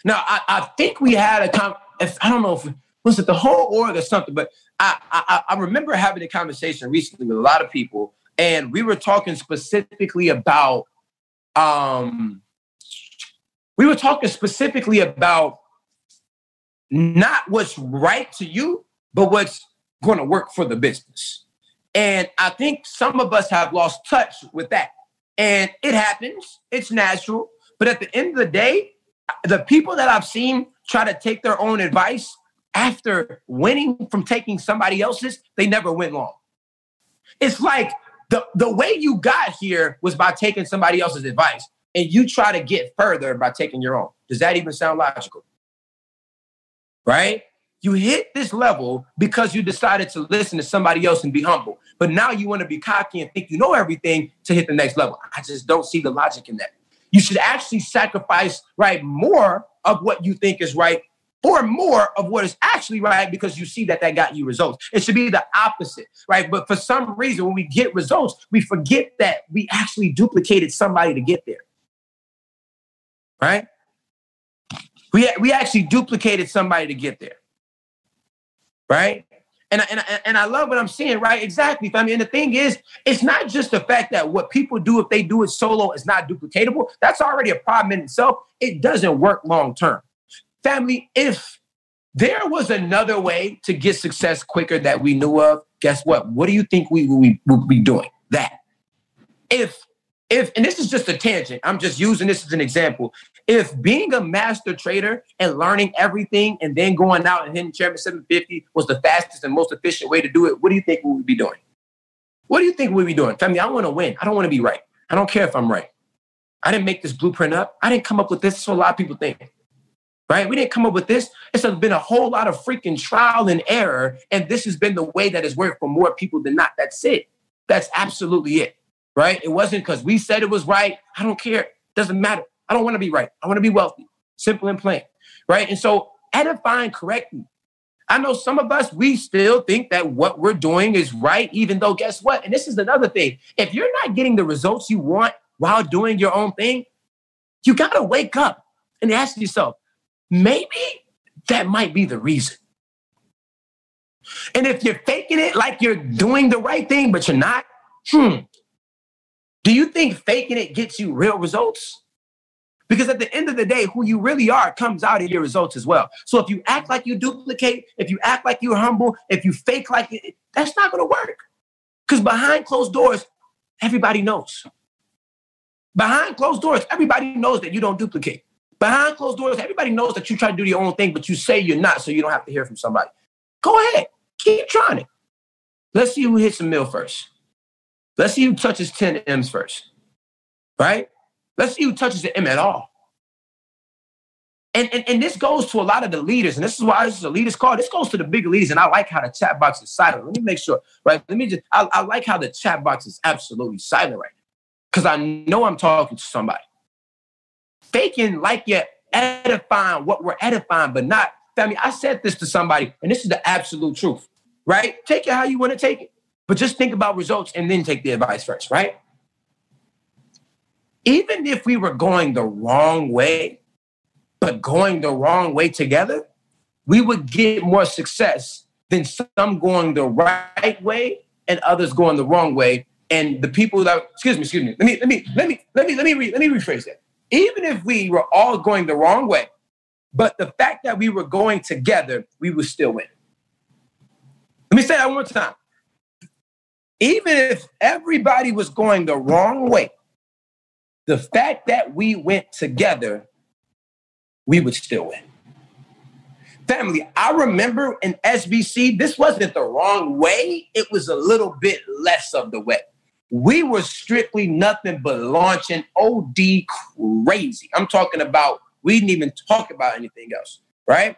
Now, I, I think we had a, com- if, I don't know if, was it the whole org or something, but I, I, I remember having a conversation recently with a lot of people, and we were talking specifically about um, we were talking specifically about not what's right to you, but what's going to work for the business. And I think some of us have lost touch with that. And it happens, it's natural. But at the end of the day, the people that I've seen try to take their own advice after winning from taking somebody else's, they never went long. It's like the, the way you got here was by taking somebody else's advice, and you try to get further by taking your own. Does that even sound logical? Right? You hit this level because you decided to listen to somebody else and be humble. But now you want to be cocky and think you know everything to hit the next level. I just don't see the logic in that. You should actually sacrifice, right, more of what you think is right or more of what is actually right because you see that that got you results. It should be the opposite, right? But for some reason, when we get results, we forget that we actually duplicated somebody to get there, right? We, we actually duplicated somebody to get there, right? And, and, and I love what I'm seeing, right? Exactly. I mean, the thing is, it's not just the fact that what people do if they do it solo is not duplicatable. That's already a problem in itself. It doesn't work long term. Family, if there was another way to get success quicker that we knew of, guess what? What do you think we would be doing? That. If if and this is just a tangent, I'm just using this as an example. If being a master trader and learning everything and then going out and hitting Chairman 750 was the fastest and most efficient way to do it, what do you think we would be doing? What do you think we'd be doing? Family, I want to win. I don't want to be right. I don't care if I'm right. I didn't make this blueprint up. I didn't come up with this. So a lot of people think right? We didn't come up with this. It's been a whole lot of freaking trial and error. And this has been the way that has worked for more people than not. That's it. That's absolutely it, right? It wasn't because we said it was right. I don't care. Doesn't matter. I don't want to be right. I want to be wealthy. Simple and plain, right? And so edifying correctly. I know some of us, we still think that what we're doing is right, even though guess what? And this is another thing. If you're not getting the results you want while doing your own thing, you got to wake up and ask yourself, maybe that might be the reason. And if you're faking it like you're doing the right thing, but you're not, hmm, do you think faking it gets you real results? Because at the end of the day, who you really are comes out of your results as well. So if you act like you duplicate, if you act like you're humble, if you fake like it, that's not going to work. Because behind closed doors, everybody knows. Behind closed doors, everybody knows that you don't duplicate. Behind closed doors, everybody knows that you try to do your own thing, but you say you're not, so you don't have to hear from somebody. Go ahead, keep trying it. Let's see who hits the mill first. Let's see who touches 10 M's first, right? Let's see who touches the M at all. And, and, and this goes to a lot of the leaders, and this is why this is a leaders call. This goes to the big leaders, and I like how the chat box is silent. Let me make sure, right? Let me just, I, I like how the chat box is absolutely silent right now, because I know I'm talking to somebody. Faking like you're edifying what we're edifying, but not, family. I said this to somebody, and this is the absolute truth, right? Take it how you want to take it, but just think about results and then take the advice first, right? Even if we were going the wrong way, but going the wrong way together, we would get more success than some going the right way and others going the wrong way. And the people that excuse me, excuse me, let me let me let me let me let me re, let me rephrase that. Even if we were all going the wrong way, but the fact that we were going together, we would still win. Let me say that one more time. Even if everybody was going the wrong way, the fact that we went together, we would still win. Family, I remember in SBC, this wasn't the wrong way, it was a little bit less of the way. We were strictly nothing but launching OD crazy. I'm talking about, we didn't even talk about anything else, right?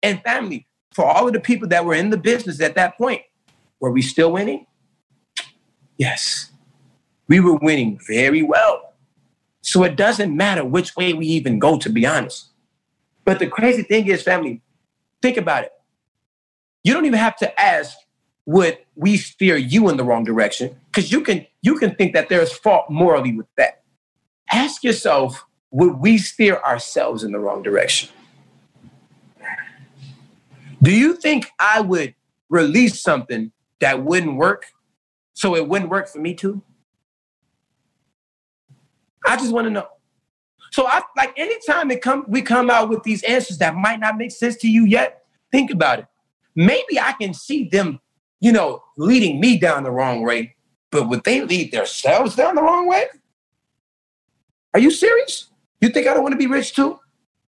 And family, for all of the people that were in the business at that point, were we still winning? Yes. We were winning very well. So it doesn't matter which way we even go, to be honest. But the crazy thing is, family, think about it. You don't even have to ask, would we steer you in the wrong direction? Because you can you can think that there's fault morally with that. Ask yourself, would we steer ourselves in the wrong direction? Do you think I would release something that wouldn't work so it wouldn't work for me too? I just want to know. So I like anytime it come we come out with these answers that might not make sense to you yet, think about it. Maybe I can see them, you know, leading me down the wrong way, but would they lead themselves down the wrong way? Are you serious? You think I don't want to be rich too?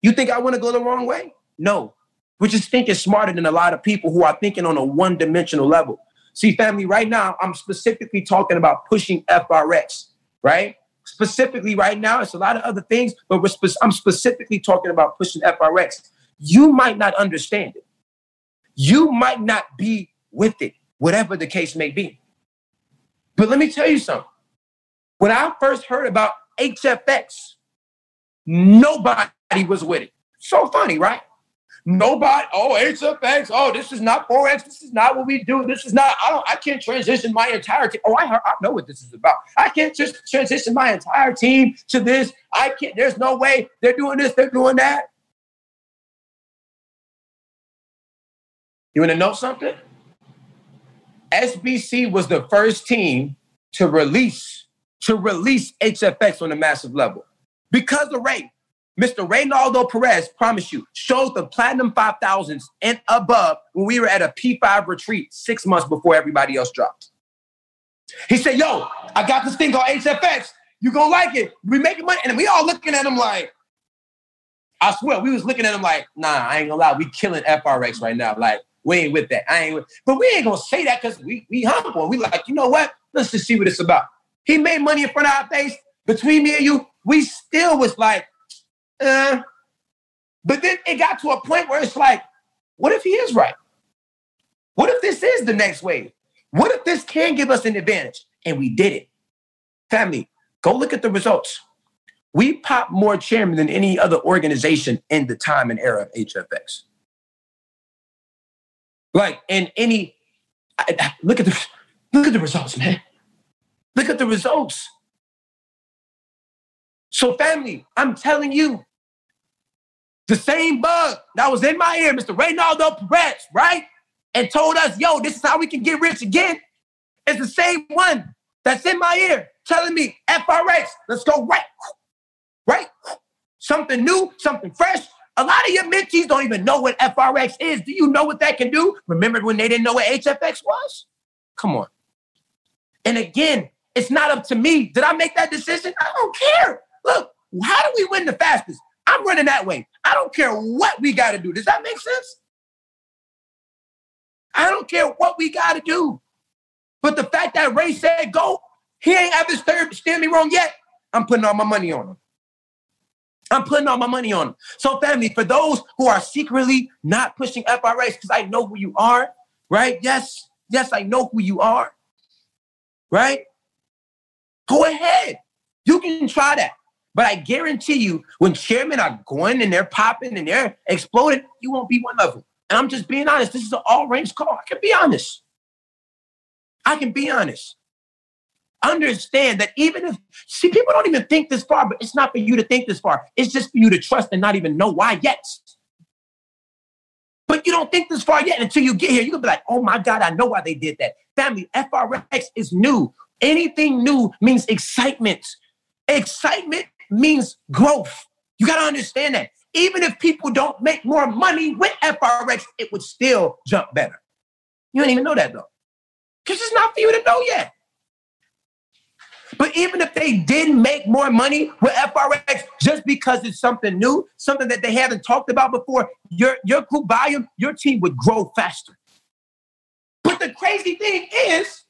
You think I want to go the wrong way? No. We're just thinking smarter than a lot of people who are thinking on a one dimensional level. See, family, right now, I'm specifically talking about pushing FRX, right? specifically right now, it's a lot of other things, but spe- I'm specifically talking about pushing FRX. You might not understand it. You might not be with it, whatever the case may be. But let me tell you something. When I first heard about HFX, nobody was with it. So funny, right? Nobody, oh, HFX, oh, this is not Forex, this is not what we do. This is not, I don't, I can't transition my entire team. Oh, I, I know what this is about. I can't just transition my entire team to this. I can't, there's no way they're doing this, they're doing that. You want to know something? SBC was the first team to release to release HFX on a massive level because of Ray. Mr. Reynaldo Perez, promise you, showed the Platinum 5000s and above when we were at a P5 retreat six months before everybody else dropped. He said, Yo, I got this thing called HFX. You gonna like it. We making money. And we all looking at him like, I swear, we was looking at him like, nah, I ain't gonna lie, we killing FRX right now. Like, we ain't with that. I ain't with, but we ain't gonna say that because we we humble. We like, you know what? Let's just see what it's about. He made money in front of our face. Between me and you, we still was like, uh, but then it got to a point where it's like, what if he is right? What if this is the next wave? What if this can give us an advantage? And we did it. Family, go look at the results. We popped more chairmen than any other organization in the time and era of HFX. Like and any, look at the look at the results, man. Look at the results. So, family, I'm telling you, the same bug that was in my ear, Mr. Reynaldo Perez, right? And told us, yo, this is how we can get rich again. It's the same one that's in my ear telling me, FRX, let's go right, right? Something new, something fresh. A lot of your mentees don't even know what FRX is. Do you know what that can do? Remember when they didn't know what HFX was? Come on. And again, It's not up to me. Did I make that decision? I don't care. Look, how do we win the fastest? I'm running that way. I don't care what we got to do. Does that make sense? I don't care what we got to do. But the fact that Ray said go, he ain't ever steered me wrong yet. I'm putting all my money on him. I'm putting all my money on. So, family, for those who are secretly not pushing FRX, because I know who you are, right? Yes, yes, I know who you are, right? Go ahead. You can try that. But I guarantee you, when chairmen are going and they're popping and they're exploding, you won't be one of them. And I'm just being honest. This is an all range call. I can be honest. I can be honest. Understand that even if, see, people don't even think this far, but it's not for you to think this far. It's just for you to trust and not even know why yet. But you don't think this far yet until you get here. You're to be like, oh my God, I know why they did that. Family, FRX is new. Anything new means excitement. Excitement means growth. You got to understand that. Even if people don't make more money with FRX, it would still jump better. You don't even know that though, because it's not for you to know yet. But even if they did make more money with FRX just because it's something new, something that they haven't talked about before, your, your group volume, your team would grow faster. But the crazy thing is,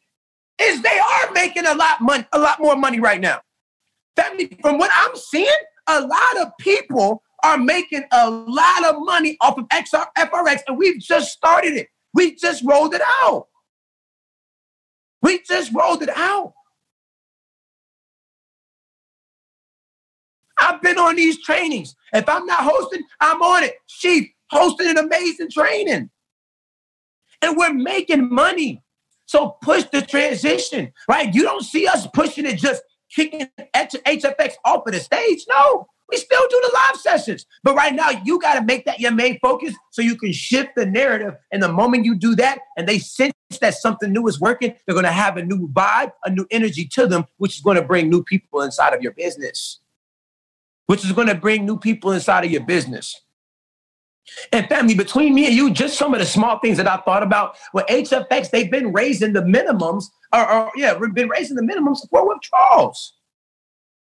is they are making a lot money, a lot more money right now. Family, from what I'm seeing, a lot of people are making a lot of money off of XR, FRX, and we've just started it. We just rolled it out. We just rolled it out. Been on these trainings. If I'm not hosting, I'm on it. Chief, hosting an amazing training. And we're making money. So push the transition, right? You don't see us pushing it just kicking HFX off of the stage. No, we still do the live sessions. But right now, you got to make that your main focus so you can shift the narrative. And the moment you do that and they sense that something new is working, they're going to have a new vibe, a new energy to them, which is going to bring new people inside of your business, which is going to bring new people inside of your business. And family, between me and you, just some of the small things that I thought about with HFX, they've been raising the minimums, or, or yeah, we've been raising the minimums for withdrawals.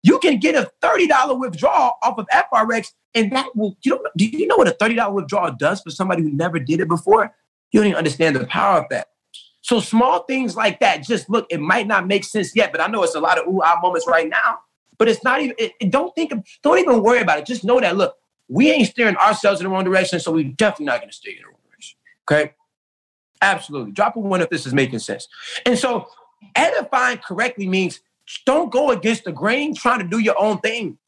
You can get a $30 withdrawal off of FRX, and that will, you know, do you know what a $30 withdrawal does for somebody who never did it before? You don't even understand the power of that. So small things like that, just look, it might not make sense yet, but I know it's a lot of ooh ah moments right now. But it's not even, it, it, don't think, don't even worry about it. Just know that, look, we ain't steering ourselves in the wrong direction, so we're definitely not going to steer in the wrong direction. Okay? Absolutely. Drop a one if this is making sense. And so edifying correctly means don't go against the grain trying to do your own thing.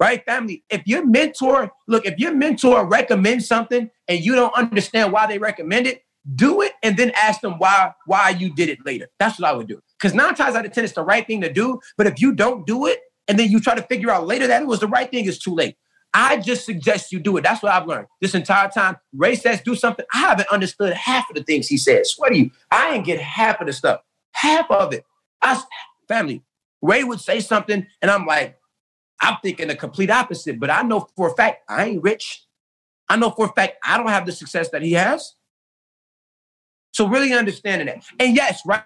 Right, family? If your mentor, look, if your mentor recommends something and you don't understand why they recommend it, do it and then ask them why why you did it later. That's what I would do. Because nine times out of ten, it's the right thing to do. But if you don't do it and then you try to figure out later that it was the right thing, it's too late. I just suggest you do it. That's what I've learned this entire time. Ray says do something. I haven't understood half of the things he said. Swear to you, I ain't get half of the stuff. Half of it. I family. Ray would say something, and I'm like, I'm thinking the complete opposite. But I know for a fact I ain't rich. I know for a fact I don't have the success that he has. So really understanding that. And yes, right,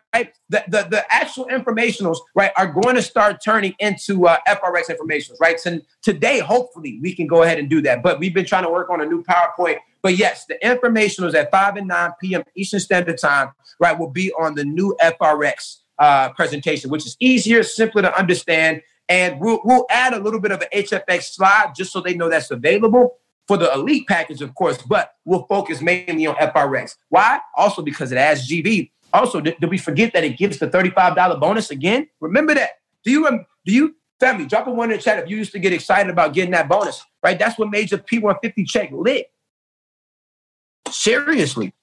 the, the, the actual informationals, right, are going to start turning into uh, FRX informationals, right? So today, hopefully, we can go ahead and do that. But we've been trying to work on a new PowerPoint. But yes, the informationals at 5 and 9 p.m. Eastern Standard Time, right, will be on the new FRX uh, presentation, which is easier, simpler to understand. And we'll, we'll add a little bit of an HFX slide just so they know that's available for the elite package, of course, but we'll focus mainly on FRX. Why? Also because it adds GV. Also, did, did we forget that it gives the $35 bonus again? Remember that. Do you do you family drop a one in the chat if you used to get excited about getting that bonus, right? That's what made your P150 check lit. Seriously.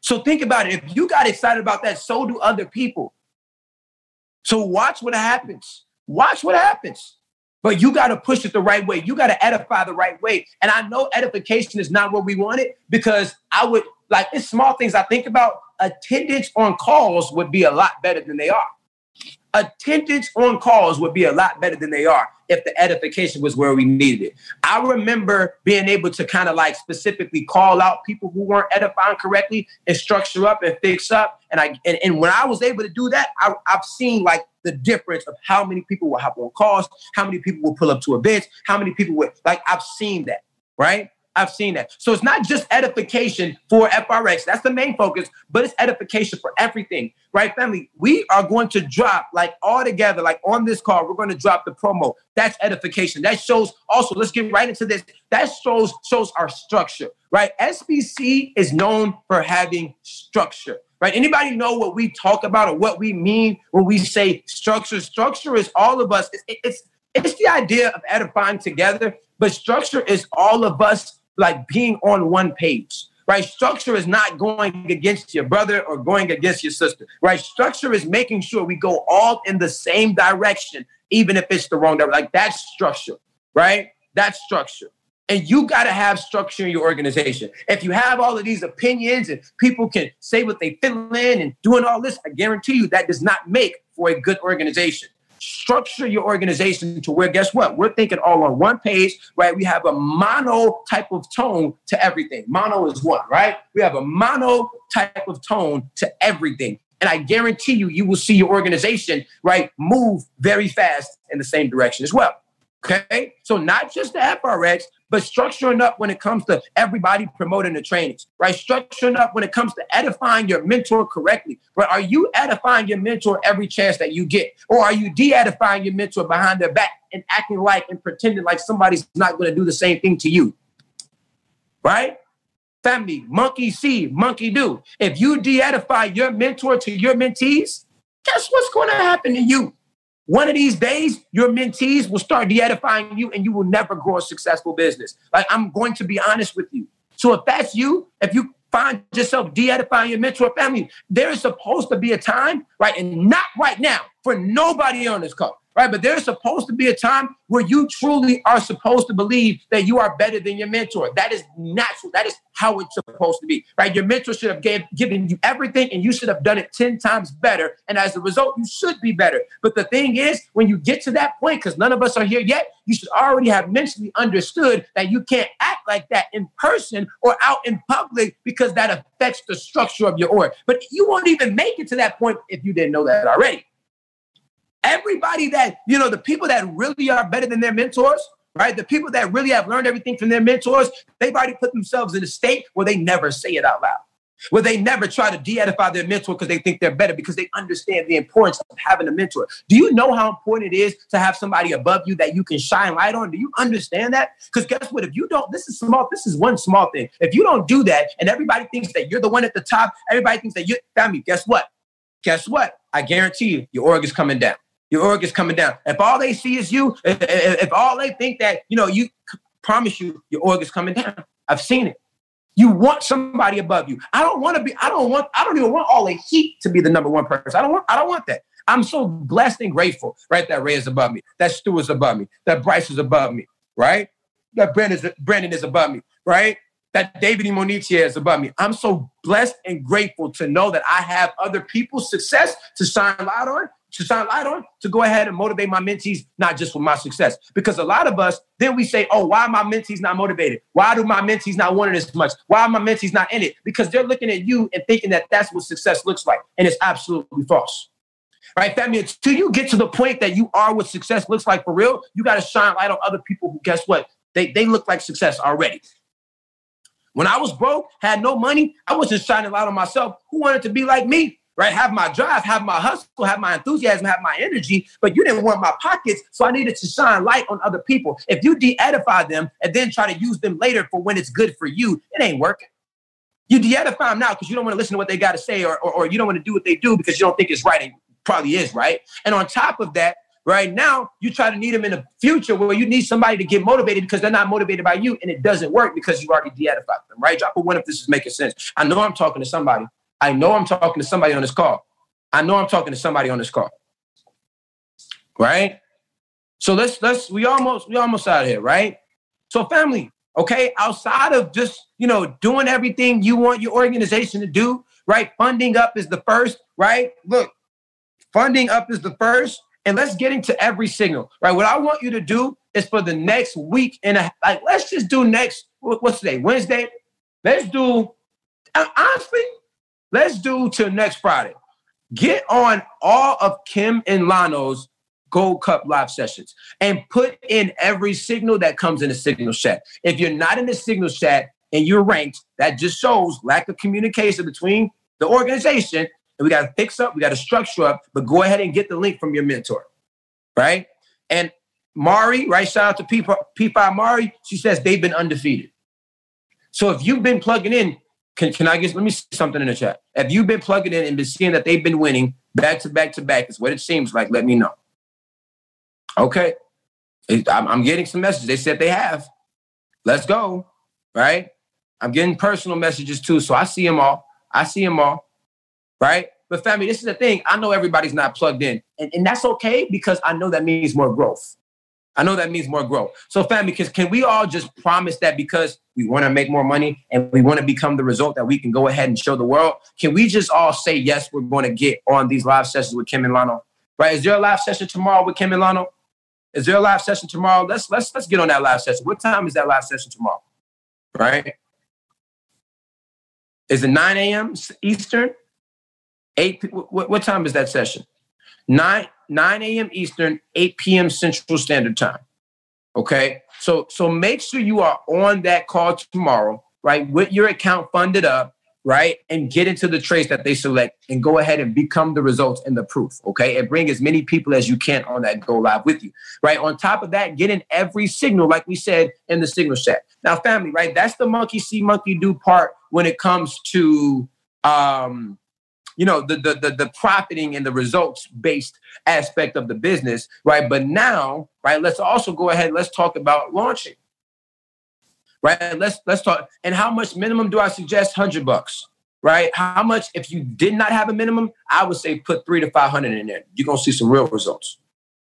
So think about it. If you got excited about that, so do other people. So watch what happens. Watch what happens. But you got to push it the right way. You got to edify the right way. And I know edification is not what we wanted because I would like it's small things I think about. Attendance on calls would be a lot better than they are. Attendance on calls would be a lot better than they are if the edification was where we needed it. I remember being able to kind of like specifically call out people who weren't edifying correctly and structure up and fix up. And I and, and when I was able to do that, I, I've seen like the difference of how many people will hop on calls, how many people will pull up to events, how many people would like I've seen that, right? I've seen that. So it's not just edification for FRX. That's the main focus, but it's edification for everything, right, family? We are going to drop like all together, like on this call, we're going to drop the promo. That's edification. That shows also, let's get right into this. That shows shows our structure, right? SBC is known for having structure. Right? Anybody know what we talk about or what we mean when we say structure? Structure is all of us. It's, it's it's the idea of edifying together, but structure is all of us like being on one page right? Structure is not going against your brother or going against your sister, right? Structure is making sure we go all in the same direction, even if it's the wrong direction. Like that's structure, right? That's structure. And you got to have structure in your organization. If you have all of these opinions and people can say what they feel in and doing all this, I guarantee you that does not make for a good organization structure your organization to where guess what? We're thinking all on one page right? We have a mono type of tone to everything. Mono is one right? We have a mono type of tone to everything. And i guarantee you you will see your organization right move very fast in the same direction as well okay? So not just the frx but structuring up when it comes to everybody promoting the trainings, right? Structuring up when it comes to edifying your mentor correctly, right? Are you edifying your mentor every chance that you get? Or are you de edifying your mentor behind their back and acting like and pretending like somebody's not going to do the same thing to you? Right? Family, monkey see, monkey do. If you de edify your mentor to your mentees, guess what's going to happen to you? One of these days, your mentees will start de-edifying you and you will never grow a successful business. Like I'm going to be honest with you. So if that's you, if you find yourself de-edifying your mentor family, there is supposed to be a time, right? And not right now for nobody on this call right? But there's supposed to be a time where you truly are supposed to believe that you are better than your mentor. That is natural. That is how it's supposed to be, right? Your mentor should have gave, given you everything and you should have done it 10 times better. And as a result, you should be better. But the thing is, when you get to that point, because none of us are here yet, you should already have mentally understood that you can't act like that in person or out in public because that affects the structure of your org. But you won't even make it to that point if you didn't know that already. Everybody that, you know, the people that really are better than their mentors, right? The people that really have learned everything from their mentors, they've already put themselves in a state where they never say it out loud, where they never try to de edify their mentor because they think they're better because they understand the importance of having a mentor. Do you know how important it is to have somebody above you that you can shine light on? Do you understand that? Because guess what? If you don't, this is small, this is one small thing. If you don't do that and everybody thinks that you're the one at the top, everybody thinks that you're family, guess what? Guess what? I guarantee you, your org is coming down your org is coming down. If all they see is you, if, if all they think that, you know, you promise you your org is coming down. I've seen it. You want somebody above you. I don't want to be, I don't want, I don't even want all the heat to be the number one person. I don't want, I don't want that. I'm so blessed and grateful, right? That Ray is above me, that Stu is above me, that Bryce is above me, right? That Brandon is, Brandon is above me, right? That David Monique is above me. I'm so blessed and grateful to know that I have other people's success to shine light on to shine light on to go ahead and motivate my mentees, not just for my success. Because a lot of us, then we say, oh, why are my mentees not motivated? Why do my mentees not want it as much? Why are my mentees not in it? Because they're looking at you and thinking that that's what success looks like. And it's absolutely false. Right? That means till you get to the point that you are what success looks like for real, you got to shine light on other people who, guess what? They, they look like success already. When I was broke, had no money, I wasn't shining light on myself. Who wanted to be like me? Right? Have my drive, have my hustle, have my enthusiasm, have my energy, but you didn't want my pockets, so I needed to shine light on other people. If you de-edify them and then try to use them later for when it's good for you, it ain't working. You de-edify them now because you don't want to listen to what they got to say, or, or, or you don't want to do what they do because you don't think it's right. It probably is right. And on top of that, right now you try to need them in the future where you need somebody to get motivated because they're not motivated by you and it doesn't work because you've already de-edified them right drop a one if this is making sense i know i'm talking to somebody I know I'm talking to somebody on this call. I know I'm talking to somebody on this call. Right? So let's let's we almost we almost out here, right? So family, okay, outside of just, you know, doing everything you want your organization to do, right? Funding up is the first, right? Look, funding up is the first, and let's get into every signal, right? What I want you to do is for the next week and a, like, let's just do next, what's today? Wednesday? Let's do, honestly, let's do till next Friday. Get on all of Kim and Lano's Gold Cup live sessions and put in every signal that comes in the signal chat. If you're not in the signal chat and you're ranked, that just shows lack of communication between the organization. And we got to fix up, we got to structure up, but go ahead and get the link from your mentor, right? And Mari, right? Shout out to P- P5 Mari. She says they've been undefeated. So if you've been plugging in, can, can I get, let me see something in the chat. Have you've been plugging in and been seeing that they've been winning back to back to back, is what it seems like, let me know. Okay. I'm, I'm getting some messages. They said they have. Let's go. Right. I'm getting personal messages too. So I see them all. I see them all. Right. But family, this is the thing. I know everybody's not plugged in. And, and that's okay because I know that means more growth. I know that means more growth. So, family, can, can we all just promise that because we want to make more money and we want to become the result that we can go ahead and show the world? Can we just all say, yes, we're going to get on these live sessions with Kim and Lano? Right? Is there a live session tomorrow with Kim and Lano? Is there a live session tomorrow? Let's let's let's get on that live session. What time is that live session tomorrow? Right? Is it 9 a.m. Eastern? 8 what, what time is that session? 9 9 a.m. Eastern, 8 p.m. Central Standard Time. Okay. So so make sure you are on that call tomorrow, right? With your account funded up right? And get into the trace that they select and go ahead and become the results and the proof, okay? And bring as many people as you can on that go live with you, right? On top of that, get in every signal, like we said in the signal set. Now, family, right? That's the monkey see, monkey do part when it comes to, um, you know, the, the, the, the profiting and the results based aspect of the business, right? But now, right, let's also go ahead, let's talk about launching right? Let's let's talk. And how much minimum do I suggest? Hundred bucks, right? How much if you did not have a minimum? I would say put three to five hundred in there. You're gonna see some real results.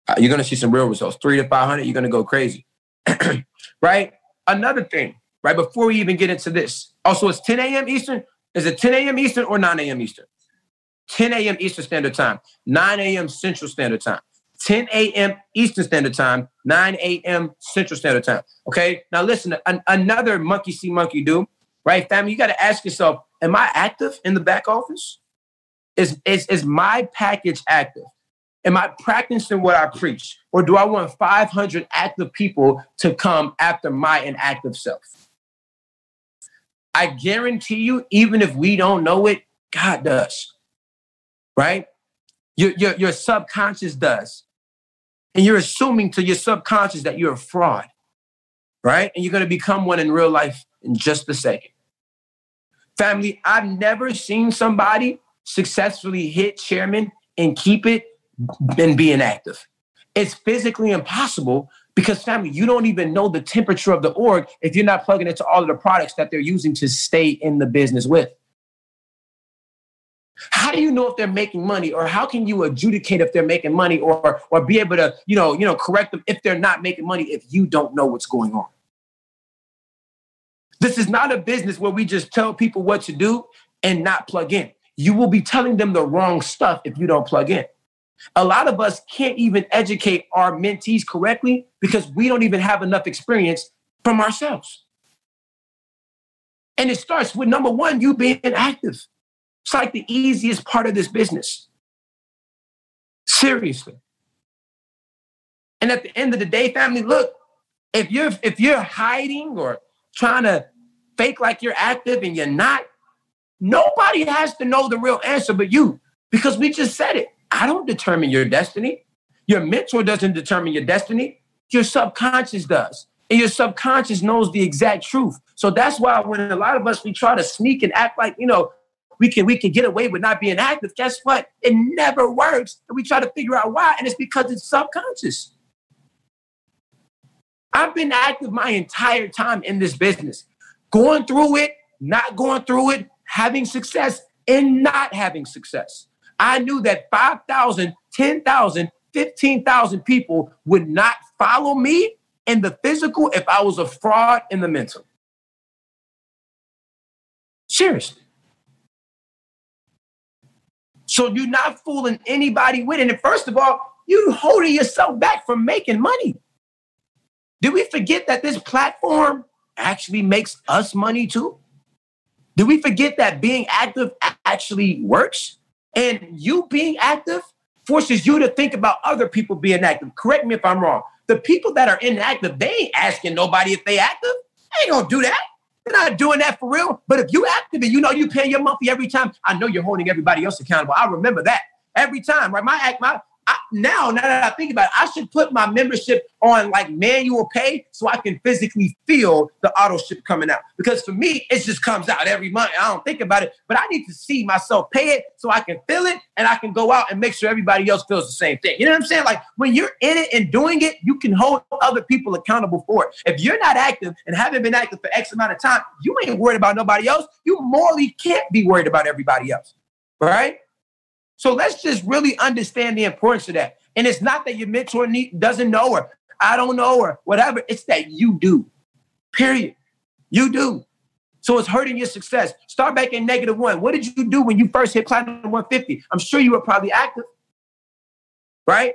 Uh, you're gonna see some real results. Three to five hundred, you're gonna go crazy, right? Another thing, right? Before we even get into this, also it's 10 a.m. Eastern. Is it 10 a.m. Eastern or 9 a.m. Eastern? 10 a.m. Eastern Standard Time, 9 a.m. Central Standard Time. 10 a.m. Eastern Standard Time, 9 a.m. Central Standard Time. Okay. Now listen, an, another monkey see, monkey do, right? Family, you got to ask yourself, am I active in the back office? Is, is, is my package active? Am I practicing what I preach? Or do I want 500 active people to come after my inactive self? I guarantee you, even if we don't know it, God does. Right? Your, your, your subconscious does. And you're assuming to your subconscious that you're a fraud, right? And you're going to become one in real life in just a second. Family, I've never seen somebody successfully hit chairman and keep it and be inactive. It's physically impossible because, family, you don't even know the temperature of the org if you're not plugging into all of the products that they're using to stay in the business with. How do you know if they're making money, or how can you adjudicate if they're making money, or or be able to you know you know correct them if they're not making money if you don't know what's going on? This is not a business where we just tell people what to do and not plug in. You will be telling them the wrong stuff if you don't plug in. A lot of us can't even educate our mentees correctly because we don't even have enough experience from ourselves. And it starts with number one, you being active. It's like the easiest part of this business. Seriously. And at the end of the day, family, look, if you're if you're hiding or trying to fake like you're active and you're not, nobody has to know the real answer but you. Because we just said it. I don't determine your destiny. Your mentor doesn't determine your destiny. Your subconscious does. And your subconscious knows the exact truth. So that's why when a lot of us we try to sneak and act like, you know, we can we can get away with not being active. Guess what? It never works. And we try to figure out why, and it's because it's subconscious. I've been active my entire time in this business, going through it, not going through it, having success, and not having success. I knew that 5,000, 10,000, 15,000 people would not follow me in the physical if I was a fraud in the mental. Seriously. So you're not fooling anybody with it. And first of all, you're holding yourself back from making money. Do we forget that this platform actually makes us money too? Do we forget that being active actually works? And you being active forces you to think about other people being active. Correct me if I'm wrong. The people that are inactive, they ain't asking nobody if they active. They ain't gonna do that. They're not doing that for real. But if you active and you know you pay your monthly every time, I know you're holding everybody else accountable. I remember that every time, right? My act, my now, now that I think about it, I should put my membership on like manual pay so I can physically feel the auto ship coming out. Because for me, it just comes out every month. I don't think about it, but I need to see myself pay it so I can feel it and I can go out and make sure everybody else feels the same thing. You know what I'm saying? Like when you're in it and doing it, you can hold other people accountable for it. If you're not active and haven't been active for X amount of time, you ain't worried about nobody else. You morally can't be worried about everybody else. Right? So let's just really understand the importance of that. And it's not that your mentor need, doesn't know or I don't know or whatever. It's that you do. Period. You do. So it's hurting your success. Start back in negative one. What did you do when you first hit platinum 150? I'm sure you were probably active, right?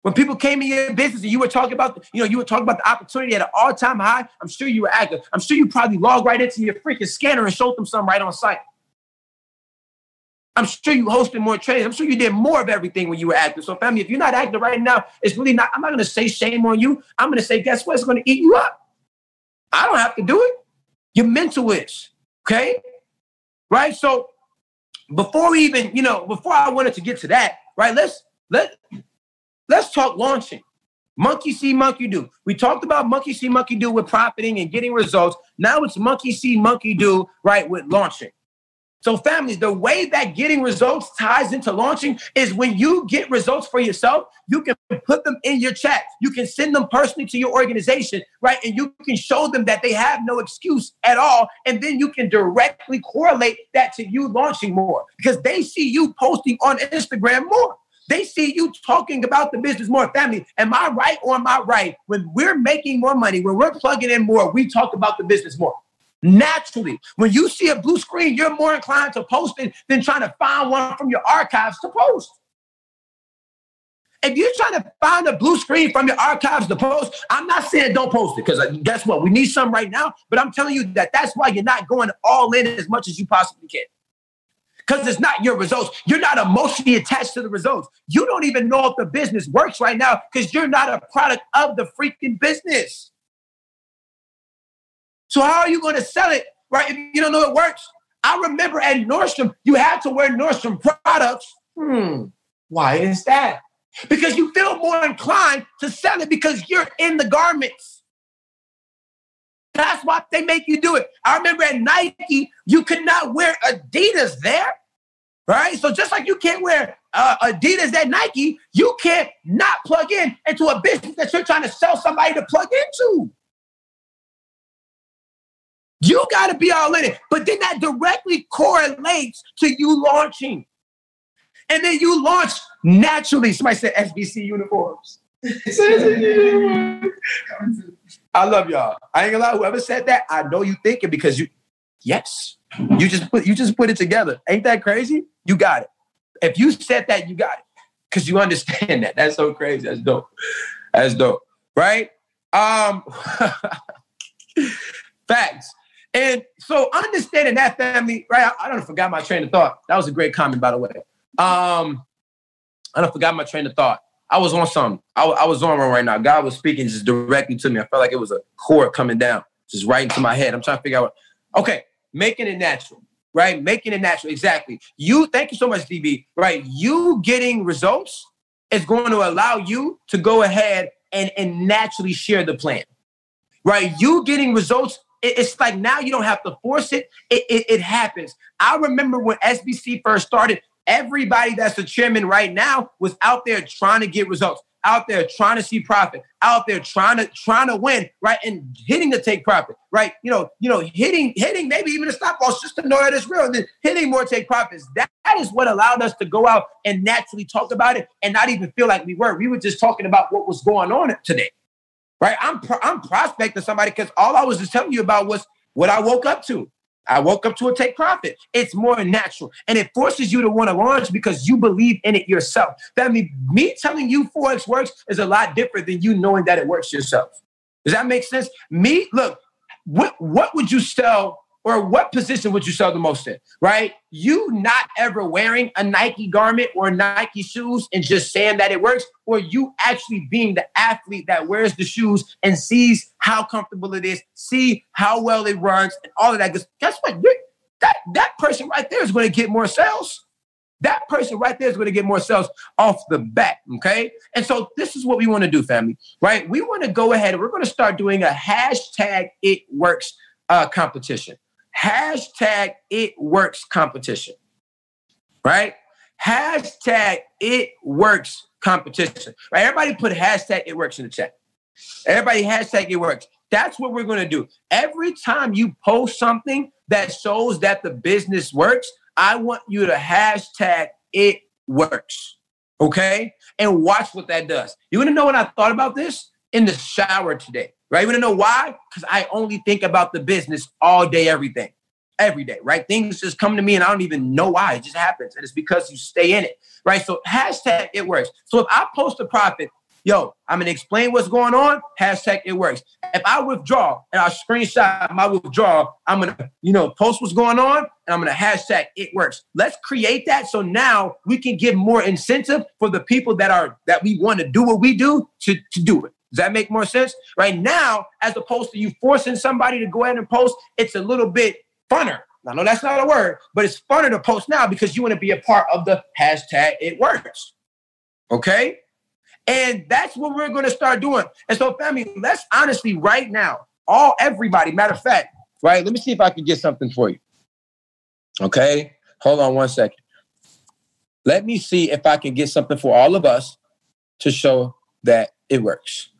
When people came in your business and you were talking about, you know, you were talking about the opportunity at an all-time high. I'm sure you were active. I'm sure you probably logged right into your freaking scanner and showed them something right on site. I'm sure you hosted more trainings. I'm sure you did more of everything when you were active. So, family, if you're not active right now, it's really not. I'm not going to say shame on you. I'm going to say, guess what? It's going to eat you up. I don't have to do it. Your mental is okay, right? So, before we even, you know, before I wanted to get to that, right? Let's let let's talk launching. Monkey see, monkey do. We talked about monkey see, monkey do with profiting and getting results. Now it's monkey see, monkey do, right, with launching. So, families, the way that getting results ties into launching is when you get results for yourself, you can put them in your chat. You can send them personally to your organization, right? And you can show them that they have no excuse at all. And then you can directly correlate that to you launching more because they see you posting on Instagram more. They see you talking about the business more. Family, am I right or am I right? When we're making more money, when we're plugging in more, we talk about the business more. Naturally, when you see a blue screen, you're more inclined to post it than trying to find one from your archives to post. If you're trying to find a blue screen from your archives to post, I'm not saying don't post it because uh, guess what? We need some right now. But I'm telling you that that's why you're not going all in as much as you possibly can. Because it's not your results. You're not emotionally attached to the results. You don't even know if the business works right now because you're not a product of the freaking business. So how are you going to sell it, right? If you don't know it works. I remember at Nordstrom, you had to wear Nordstrom products. Hmm. Why is that? Because you feel more inclined to sell it because you're in the garments. That's why they make you do it. I remember at Nike, you could not wear Adidas there, right? So just like you can't wear uh, Adidas at Nike, you can't not plug in into a business that you're trying to sell somebody to plug into. You got to be all in it. But then that directly correlates to you launching. And then you launch naturally. Somebody said SBC uniforms. I love y'all. I ain't gonna lie. Whoever said that, I know you thinking because you, yes, you just put you just put it together. Ain't that crazy? You got it. If you said that, you got it because you understand that. That's so crazy. That's dope. That's dope. Right? Um, facts. And so understanding that family, right? I, I don't forgot my train of thought. That was a great comment, by the way. Um, I don't forgot my train of thought. I was on something. I, I was on one right now. God was speaking just directly to me. I felt like it was a cord coming down, just right into my head. I'm trying to figure out. What, okay, making it natural, right? Making it natural. Exactly. You. Thank you so much, DB. Right. You getting results is going to allow you to go ahead and and naturally share the plan. Right. You getting results it's like now you don't have to force it. It, it. it happens. I remember when SBC first started, everybody that's the chairman right now was out there trying to get results, out there trying to see profit, out there trying to trying to win, right? And hitting to take profit, right? You know, you know, hitting, hitting maybe even a stop loss just to know that it's real, and then hitting more take profits. That, that is what allowed us to go out and naturally talk about it and not even feel like we were. We were just talking about what was going on today right? I'm I'm prospecting somebody because all I was just telling you about was what I woke up to. I woke up to a take profit. It's more natural. And it forces you to want to launch because you believe in it yourself. That means me telling you Forex works is a lot different than you knowing that it works yourself. Does that make sense? Me, look, what, what would you sell or what position would you sell the most in, right? You not ever wearing a Nike garment or Nike shoes and just saying that it works, or you actually being the athlete that wears the shoes and sees how comfortable it is, see how well it runs, and all of that. Because guess what? That, that person right there is going to get more sales. That person right there is going to get more sales off the bat. Okay. And so this is what we want to do, family, right? We want to go ahead and we're going to start doing a hashtag it works uh, competition hashtag it works competition, right? Hashtag it works competition, right? Everybody put hashtag it works in the chat. Everybody hashtag it works. That's what we're going to do. Every time you post something that shows that the business works, I want you to hashtag it works. Okay. And watch what that does. You want to know what I thought about this? In the shower today right? You want to know why? Because I only think about the business all day, everything, every day, right? Things just come to me and I don't even know why. It just happens. And it's because you stay in it, right? So hashtag it works. So if I post a profit, yo, I'm going to explain what's going on, hashtag it works. If I withdraw and I screenshot my withdrawal, I'm going to, you know, post what's going on and I'm going to hashtag it works. Let's create that so now we can give more incentive for the people that are, that we want to do what we do to, to do it. Does that make more sense? Right now, as opposed to you forcing somebody to go ahead and post, it's a little bit funner. I know that's not a word, but it's funner to post now because you want to be a part of the hashtag it works. Okay? And that's what we're going to start doing. And so, family, let's honestly, right now, all everybody, matter of fact, right? Let me see if I can get something for you. Okay? Hold on one second. Let me see if I can get something for all of us to show that it works.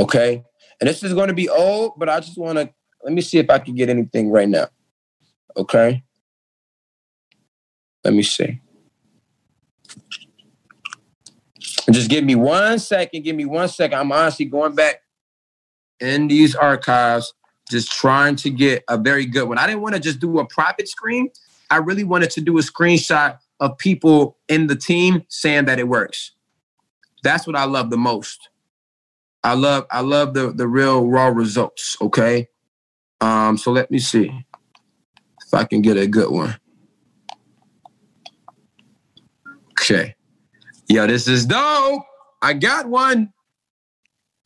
Okay. And this is going to be old, but I just want to let me see if I can get anything right now. Okay. Let me see. Just give me one second. Give me one second. I'm honestly going back in these archives, just trying to get a very good one. I didn't want to just do a profit screen. I really wanted to do a screenshot of people in the team saying that it works. That's what I love the most. I love I love the the real raw results. Okay, um, so let me see if I can get a good one. Okay, yo, this is dope. I got one.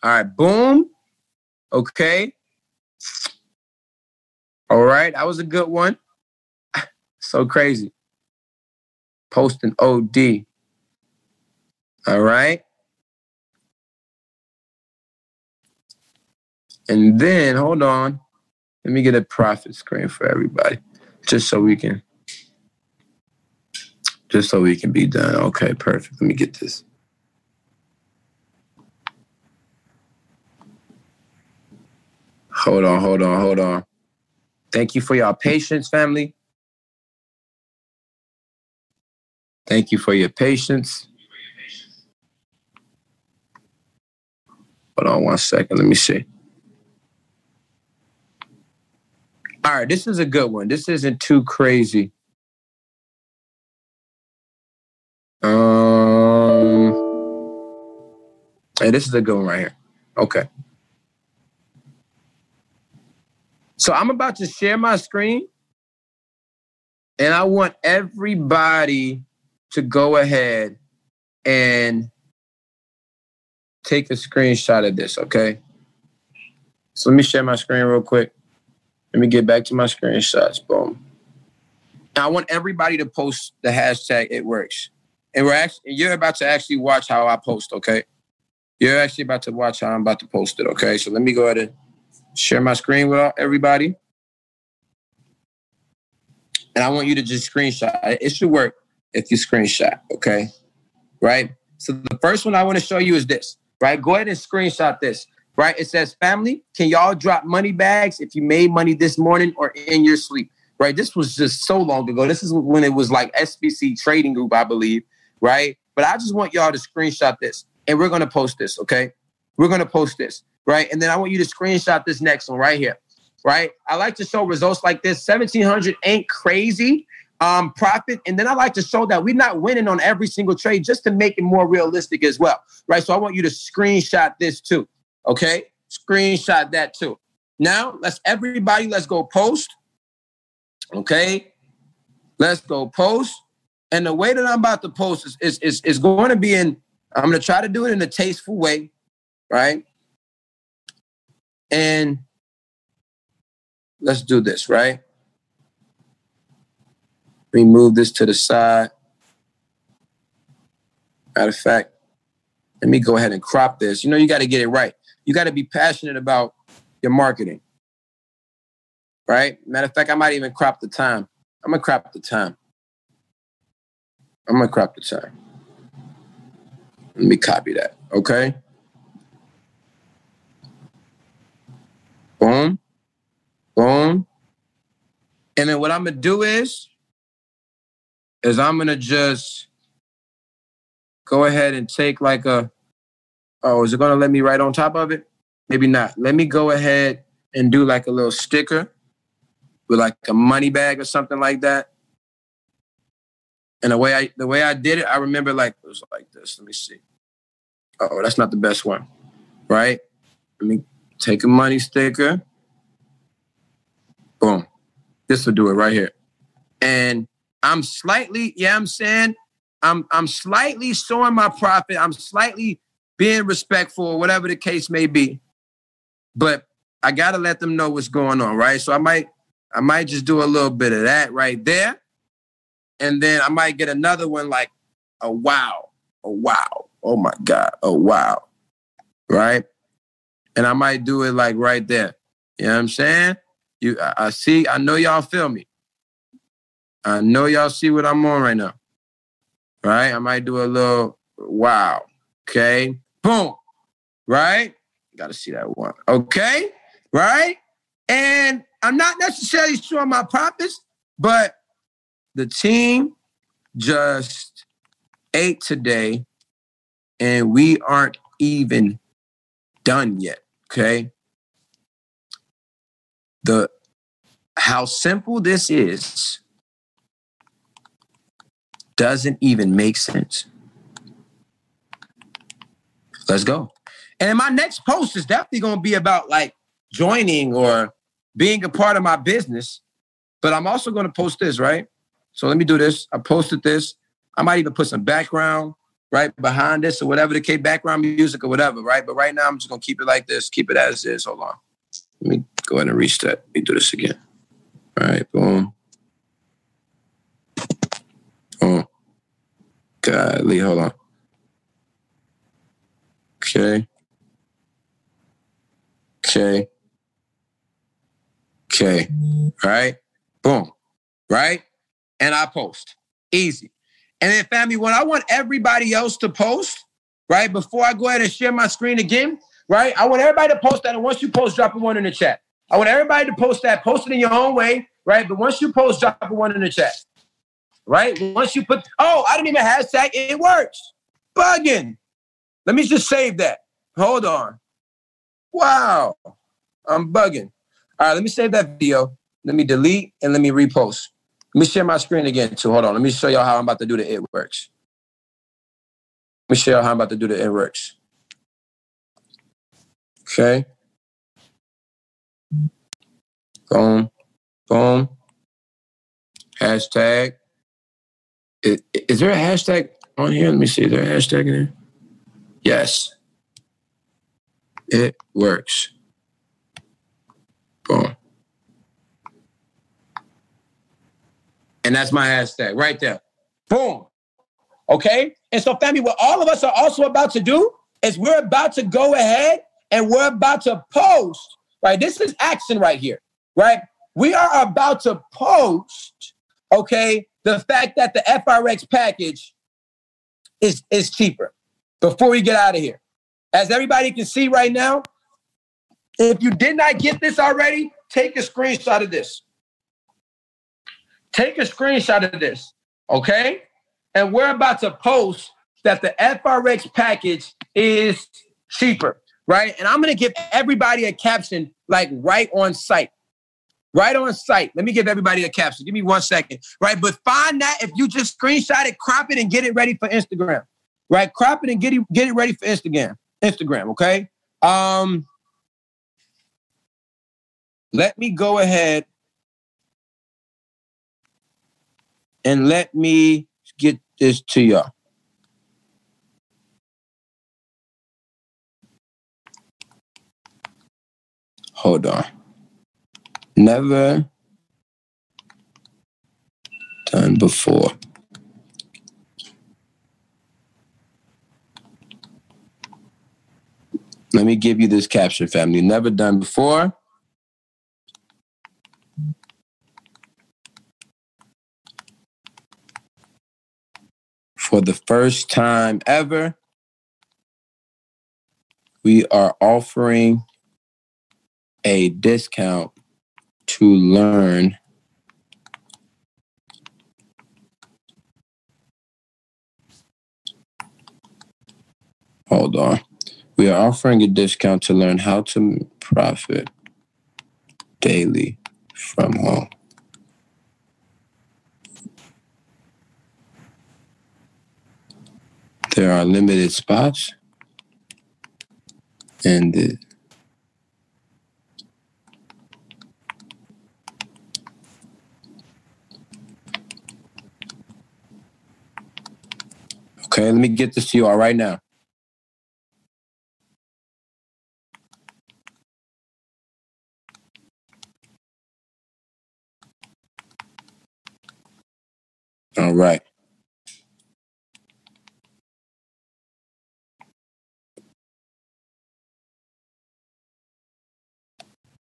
All right, boom. Okay. All right, that was a good one. so crazy. Posting OD. All right. And then, hold on. Let me get a profit screen for everybody, just so we can, just so we can be done. Okay, perfect. Let me get this. Hold on, hold on, hold on. Thank you for your patience, family. Thank you for your patience. Hold on one second. Let me see. All right, this is a good one. This isn't too crazy. Um, hey, this is a good one right here. Okay. So I'm about to share my screen, and I want everybody to go ahead and take a screenshot of this, okay? So let me share my screen real quick. Let me get back to my screenshots. Boom. Now I want everybody to post the hashtag it works. And we're actually you're about to actually watch how I post, okay? You're actually about to watch how I'm about to post it, okay? So let me go ahead and share my screen with everybody. And I want you to just screenshot. It should work if you screenshot, okay? Right? So the first one I want to show you is this, right? Go ahead and screenshot this right? It says, family, can y'all drop money bags if you made money this morning or in your sleep? Right. This was just so long ago. This is when it was like SBC Trading Group, I believe. Right. But I just want y'all to screenshot this and we're going to post this. Okay. We're going to post this. Right. And then I want you to screenshot this next one right here. right? I like to show results like this. 1700 ain't crazy um, profit. And then I like to show that we're not winning on every single trade just to make it more realistic as well, right? So I want you to screenshot this too, okay? Screenshot that too. Now, let's everybody, let's go post, okay? Let's go post. And the way that I'm about to post is, is, is, is going to be in, I'm going to try to do it in a tasteful way, right? And let's do this, right? Let me move this to the side. Matter of fact, let me go ahead and crop this. You know, you got to get it right. You got to be passionate about your marketing. Right? Matter of fact, I might even crop the time. I'm gonna crop the time. I'm gonna crop the time. Let me copy that. Okay. Boom. Boom. And then what I'm gonna do is is I'm gonna just go ahead and take like a oh, is it gonna let me write on top of it? Maybe not. Let me go ahead and do like a little sticker with like a money bag or something like that. And the way I the way I did it, I remember like it was like this. Let me see. Oh, that's not the best one. Right? Let me take a money sticker. Boom. This will do it right here. And I'm slightly, yeah, I'm saying I'm I'm slightly showing my profit. I'm slightly being respectful, whatever the case may be. But I gotta let them know what's going on, right? So I might I might just do a little bit of that right there. And then I might get another one like a wow, a wow, oh my God, a wow. Right? And I might do it like right there. You know what I'm saying? You I, I see, I know y'all feel me. I know y'all see what I'm on right now. Right? I might do a little wow. Okay. Boom. Right? Gotta see that one. Okay. Right? And I'm not necessarily sure showing my profits, but the team just ate today and we aren't even done yet. Okay. The how simple this is doesn't even make sense. Let's go. And my next post is definitely going to be about like joining or being a part of my business. But I'm also going to post this, right? So let me do this. I posted this. I might even put some background right behind this or whatever the case, background music or whatever, right? But right now I'm just going to keep it like this, keep it as is. Hold on. Let me go ahead and reset. Let me do this again. All right, boom. Oh, Godly, hold on. Okay. Okay. Okay. Right? Boom. Right? And I post. Easy. And then, family, when I want everybody else to post, right, before I go ahead and share my screen again, right, I want everybody to post that. And once you post, drop a one in the chat. I want everybody to post that, post it in your own way, right? But once you post, drop a one in the chat, right? Once you put, oh, I didn't even hashtag, it works. Bugging. Let me just save that. Hold on. Wow. I'm bugging. All right, let me save that video. Let me delete and let me repost. Let me share my screen again too. Hold on. Let me show y'all how I'm about to do the it works. Let me show y'all how I'm about to do the it works. Okay. Boom. Boom. Hashtag. Is, is there a hashtag on here? Let me see. Is there a hashtag in there? Yes. It works. Boom. And that's my hashtag right there. Boom. Okay. And so, family, what all of us are also about to do is we're about to go ahead and we're about to post, right? This is action right here, right? We are about to post, okay, the fact that the FRX package is, is cheaper before we get out of here. As everybody can see right now, if you did not get this already, take a screenshot of this. Take a screenshot of this, okay? And we're about to post that the FRX package is cheaper, right? And I'm gonna give everybody a caption like right on site. right on site. Let me give everybody a caption. Give me one second, right? But find that if you just screenshot it, crop it, and get it ready for Instagram, right? Crop it and get it get it ready for Instagram. Instagram, okay? Um, let me go ahead and let me get this to y'all. Hold on. Never done before. Let me give you this caption, family. Never done before. For the first time ever, we are offering a discount to learn Hold on. We are offering a discount to learn how to profit daily from home. There are limited spots and the Okay, let me get this to you all right now. All right.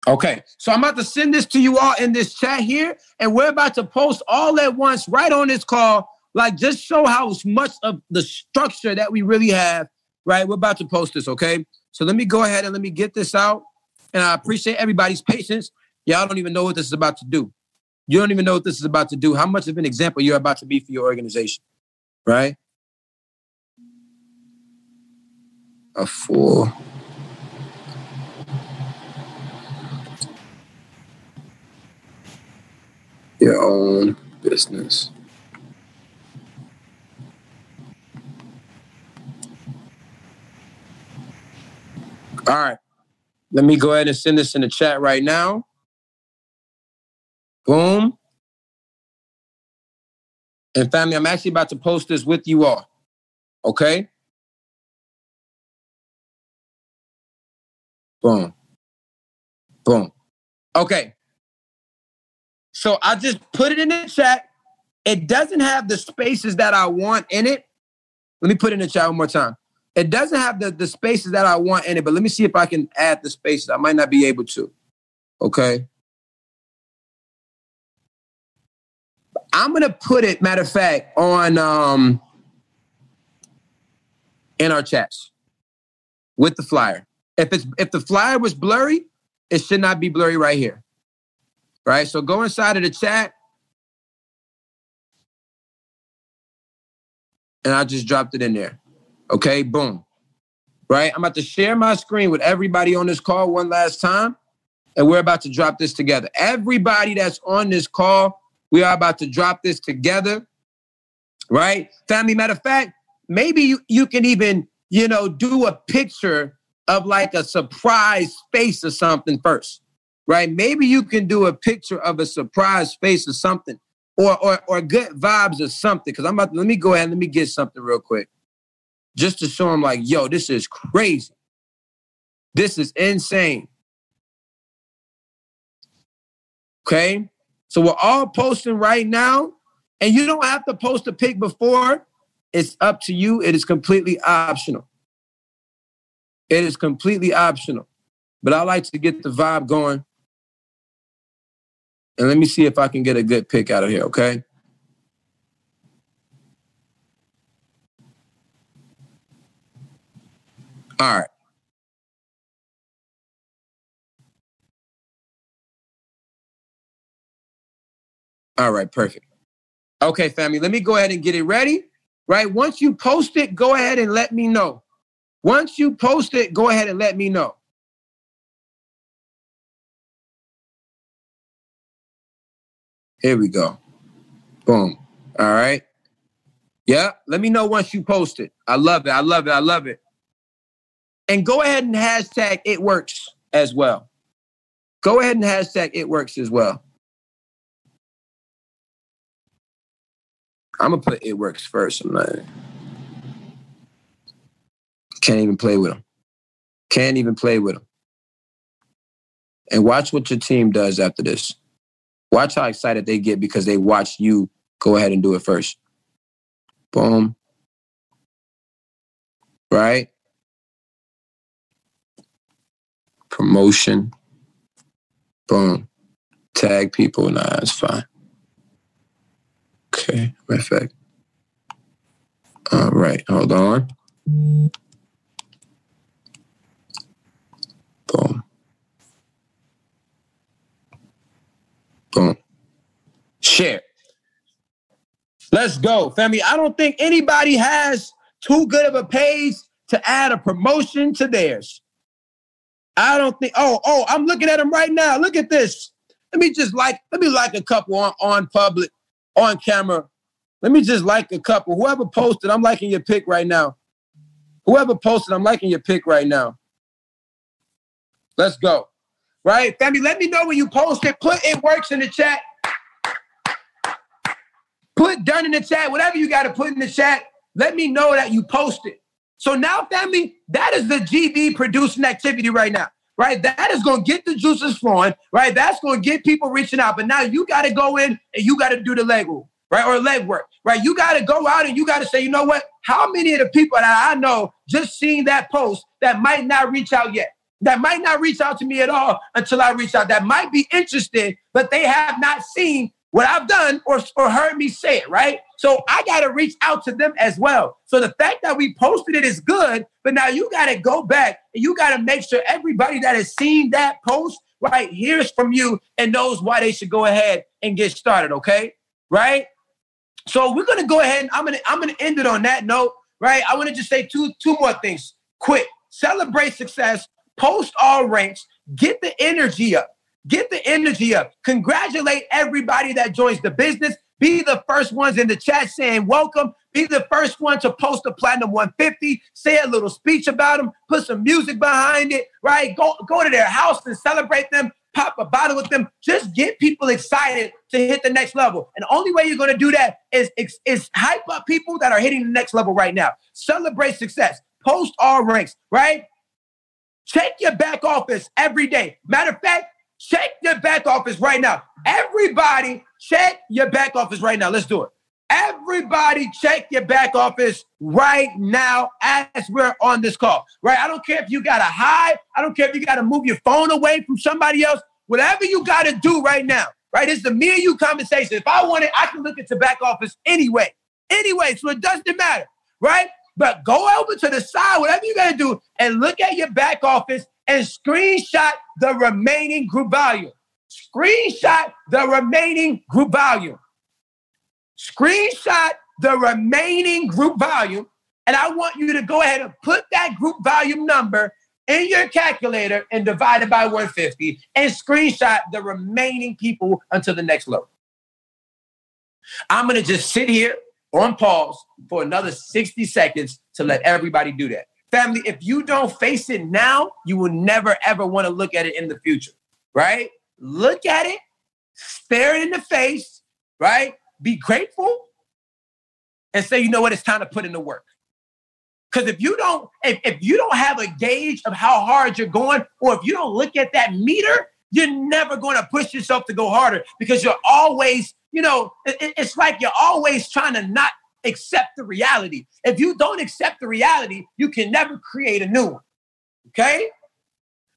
Okay, so I'm about to send this to you all in this chat here, and we're about to post all at once right on this call. Like, just show how much of the structure that we really have, right? We're about to post this, okay? So let me go ahead and let me get this out. And I appreciate everybody's patience. Y'all don't even know what this is about to do. You don't even know what this is about to do, how much of an example you're about to be for your organization, right? A full your own business. All right. Let me go ahead and send this in the chat right now. Boom. And family, I'm actually about to post this with you all. Okay? Boom. Boom. Okay. So I just put it in the chat. It doesn't have the spaces that I want in it. Let me put it in the chat one more time. It doesn't have the, the spaces that I want in it, but let me see if I can add the spaces. I might not be able to. Okay. I'm gonna put it, matter of fact, on um in our chats with the flyer. If it's if the flyer was blurry, it should not be blurry right here. Right? So go inside of the chat. And I just dropped it in there. Okay, boom. Right? I'm about to share my screen with everybody on this call one last time. And we're about to drop this together. Everybody that's on this call, we are about to drop this together. Right? Family, matter of fact, maybe you, you can even, you know, do a picture of like a surprise face or something first. Right? Maybe you can do a picture of a surprise face or something. Or, or, or good vibes or something. Because I'm about to, let me go ahead and let me get something real quick just to show them like, yo, this is crazy. This is insane. Okay. So we're all posting right now, and you don't have to post a pic before. It's up to you. It is completely optional. It is completely optional. But I like to get the vibe going. And let me see if I can get a good pic out of here, okay? All right. All right, perfect. Okay, family, let me go ahead and get it ready. Right? Once you post it, go ahead and let me know. Once you post it, go ahead and let me know. Here we go. Boom. All right. Yeah. Let me know once you post it. I love it. I love it. I love it. And go ahead and hashtag it works as well. Go ahead and hashtag it works as well. I'm gonna put it works first. I'm not. Can't even play with them. Can't even play with them. And watch what your team does after this. Watch how excited they get because they watch you go ahead and do it first. Boom. Right? Promotion. Boom. Tag people. Nah, that's fine. Okay, fact. All right, hold on. Boom. Boom. Share. Let's go, family. I don't think anybody has too good of a page to add a promotion to theirs. I don't think. Oh, oh, I'm looking at them right now. Look at this. Let me just like. Let me like a couple on on public, on camera. Let me just like a couple. Whoever posted, I'm liking your pic right now. Whoever posted, I'm liking your pic right now. Let's go. Right, family. Let me know when you post it. Put it works in the chat. Put done in the chat. Whatever you got to put in the chat. Let me know that you posted. So now, family, that is the GB producing activity right now, right? That is going to get the juices flowing, right? That's going to get people reaching out. But now you got to go in and you got to do the leg right? Or leg work, right? You got to go out and you got to say, you know what? How many of the people that I know just seeing that post that might not reach out yet? That might not reach out to me at all until I reach out. That might be interested, but they have not seen what I've done or, or heard me say it, right? So I got to reach out to them as well. So the fact that we posted it is good, but now you got to go back and you got to make sure everybody that has seen that post, right, hears from you and knows why they should go ahead and get started, okay? Right? So we're gonna go ahead and I'm gonna I'm gonna end it on that note, right? I want to just say two two more things quick. Celebrate success, post all ranks, get the energy up. Get the energy up. Congratulate everybody that joins the business. Be the first ones in the chat saying welcome. Be the first one to post a platinum 150. Say a little speech about them. Put some music behind it, right? Go, go to their house and celebrate them. Pop a bottle with them. Just get people excited to hit the next level. And the only way you're going to do that is, is, is hype up people that are hitting the next level right now. Celebrate success. Post all ranks, right? Check your back office every day. Matter of fact, check your back office right now. Everybody, check your back office right now. Let's do it. Everybody, check your back office right now as we're on this call. Right? I don't care if you got to hide. I don't care if you got to move your phone away from somebody else. Whatever you got to do right now. Right? It's the me and you conversation. If I want it, I can look at the back office anyway. Anyway, so it doesn't matter. Right? But go over to the side, whatever you got to do, and look at your back office and screenshot the remaining group volume. Screenshot the remaining group volume. Screenshot the remaining group volume. And I want you to go ahead and put that group volume number in your calculator and divide it by 150 and screenshot the remaining people until the next level. I'm going to just sit here on pause for another 60 seconds to let everybody do that. Family, if you don't face it now, you will never ever want to look at it in the future, right? Look at it, stare it in the face, right? Be grateful and say, you know what, it's time to put in the work. Because if you don't, if, if you don't have a gauge of how hard you're going, or if you don't look at that meter, you're never going to push yourself to go harder because you're always, you know, it, it's like you're always trying to not accept the reality. If you don't accept the reality, you can never create a new one. Okay?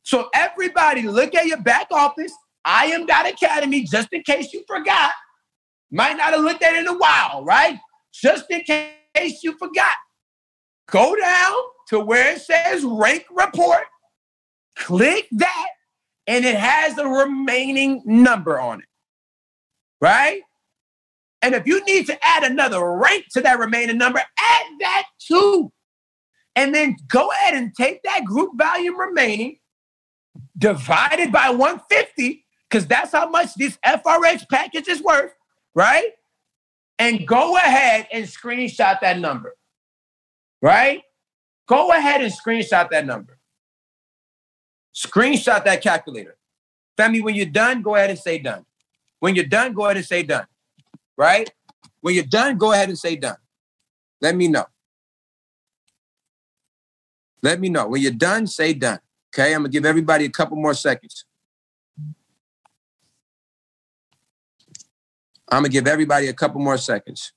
So everybody look at your back office. I am that Academy, just in case you forgot. Might not have looked at it in a while, right? Just in case you forgot. Go down to where it says rank report, click that, and it has the remaining number on it. Right? And if you need to add another rank to that remaining number, add that too. And then go ahead and take that group volume remaining, divided by 150, because that's how much this FRX package is worth, right? And go ahead and screenshot that number, right? Go ahead and screenshot that number. Screenshot that calculator. Family, when you're done, go ahead and say done. When you're done, go ahead and say done, right? When you're done, go ahead and say done. Let me know. Let me know. When you're done, say done. Okay, I'm gonna give everybody a couple more seconds. I'm gonna give everybody a couple more seconds.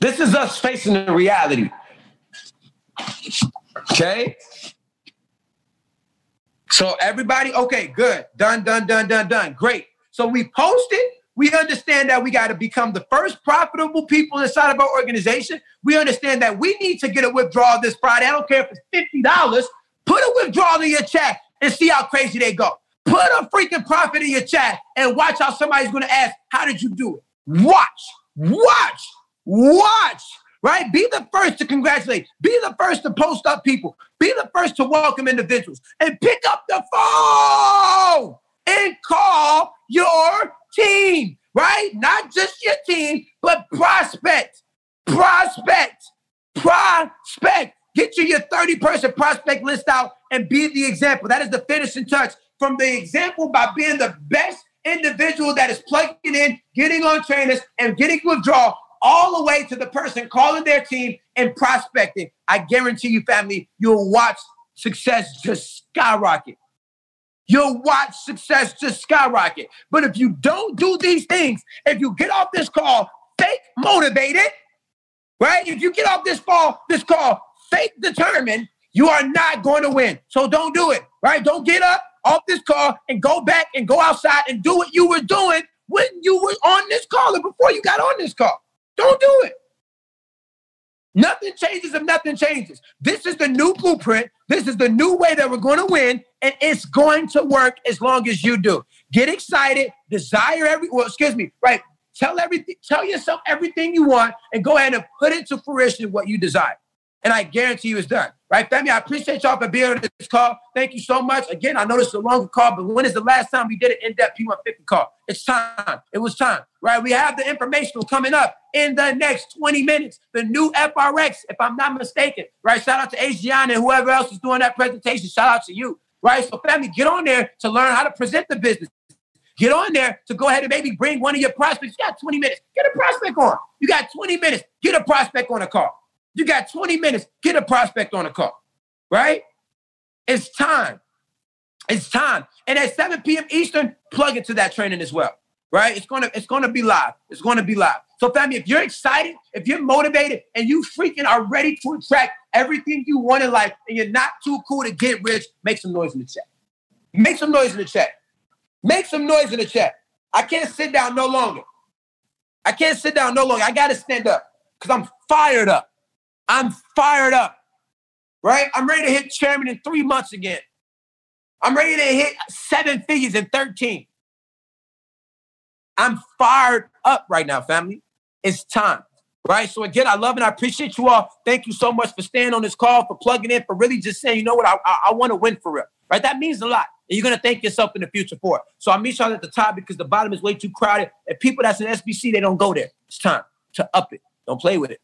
This is us facing the reality. Okay? So everybody, okay, good. Done, done, done, done, done. Great. So we posted. We understand that we got to become the first profitable people inside of our organization. We understand that we need to get a withdrawal this Friday. I don't care if it's $50. Put a withdrawal in your chat and see how crazy they go. Put a freaking profit in your chat and watch how somebody's going to ask, How did you do it? Watch, watch, watch right? Be the first to congratulate. Be the first to post up people. Be the first to welcome individuals and pick up the phone and call your team, right? Not just your team, but prospect, prospect, prospect. Get you your 30 person prospect list out and be the example. That is the finishing touch from the example by being the best individual that is plugging in, getting on trainers, and getting withdrawal all the way to the person calling their team and prospecting. I guarantee you, family, you'll watch success just skyrocket. You'll watch success just skyrocket. But if you don't do these things, if you get off this call fake motivated, right? If you get off this call, this call fake determined, you are not going to win. So don't do it, right? Don't get up off this call and go back and go outside and do what you were doing when you were on this call or before you got on this call. Don't do it. Nothing changes if nothing changes. This is the new blueprint. This is the new way that we're going to win, and it's going to work as long as you do. Get excited, desire every well, excuse me, right? Tell everything, tell yourself everything you want, and go ahead and put into fruition what you desire and I guarantee you it's done. Right, family? I appreciate y'all for being on this call. Thank you so much. Again, I know this is a longer call, but when is the last time we did an in-depth P150 call? It's time. It was time. Right? We have the informational coming up in the next 20 minutes. The new FRX, if I'm not mistaken. Right? Shout out to Adrian and whoever else is doing that presentation. Shout out to you. Right? So, family, get on there to learn how to present the business. Get on there to go ahead and maybe bring one of your prospects. You got 20 minutes. Get a prospect on. You got 20 minutes. Get a prospect on a call. You got 20 minutes, get a prospect on a call, right? It's time. It's time. And at 7 p.m. Eastern, plug into that training as well, right? It's gonna, it's gonna be live. It's gonna be live. So, family, if you're excited, if you're motivated, and you freaking are ready to attract everything you want in life, and you're not too cool to get rich, make some noise in the chat. Make some noise in the chat. Make some noise in the chat. I can't sit down no longer. I can't sit down no longer. I gotta stand up because I'm fired up. I'm fired up, right? I'm ready to hit chairman in three months again. I'm ready to hit seven figures in 13. I'm fired up right now, family. It's time, right? So again, I love and I appreciate you all. Thank you so much for staying on this call, for plugging in, for really just saying, you know what, I, I, I want to win for real, right? That means a lot. And you're going to thank yourself in the future for it. So I meet y'all at the top because the bottom is way too crowded. And people that's in SBC, they don't go there. It's time to up it. Don't play with it.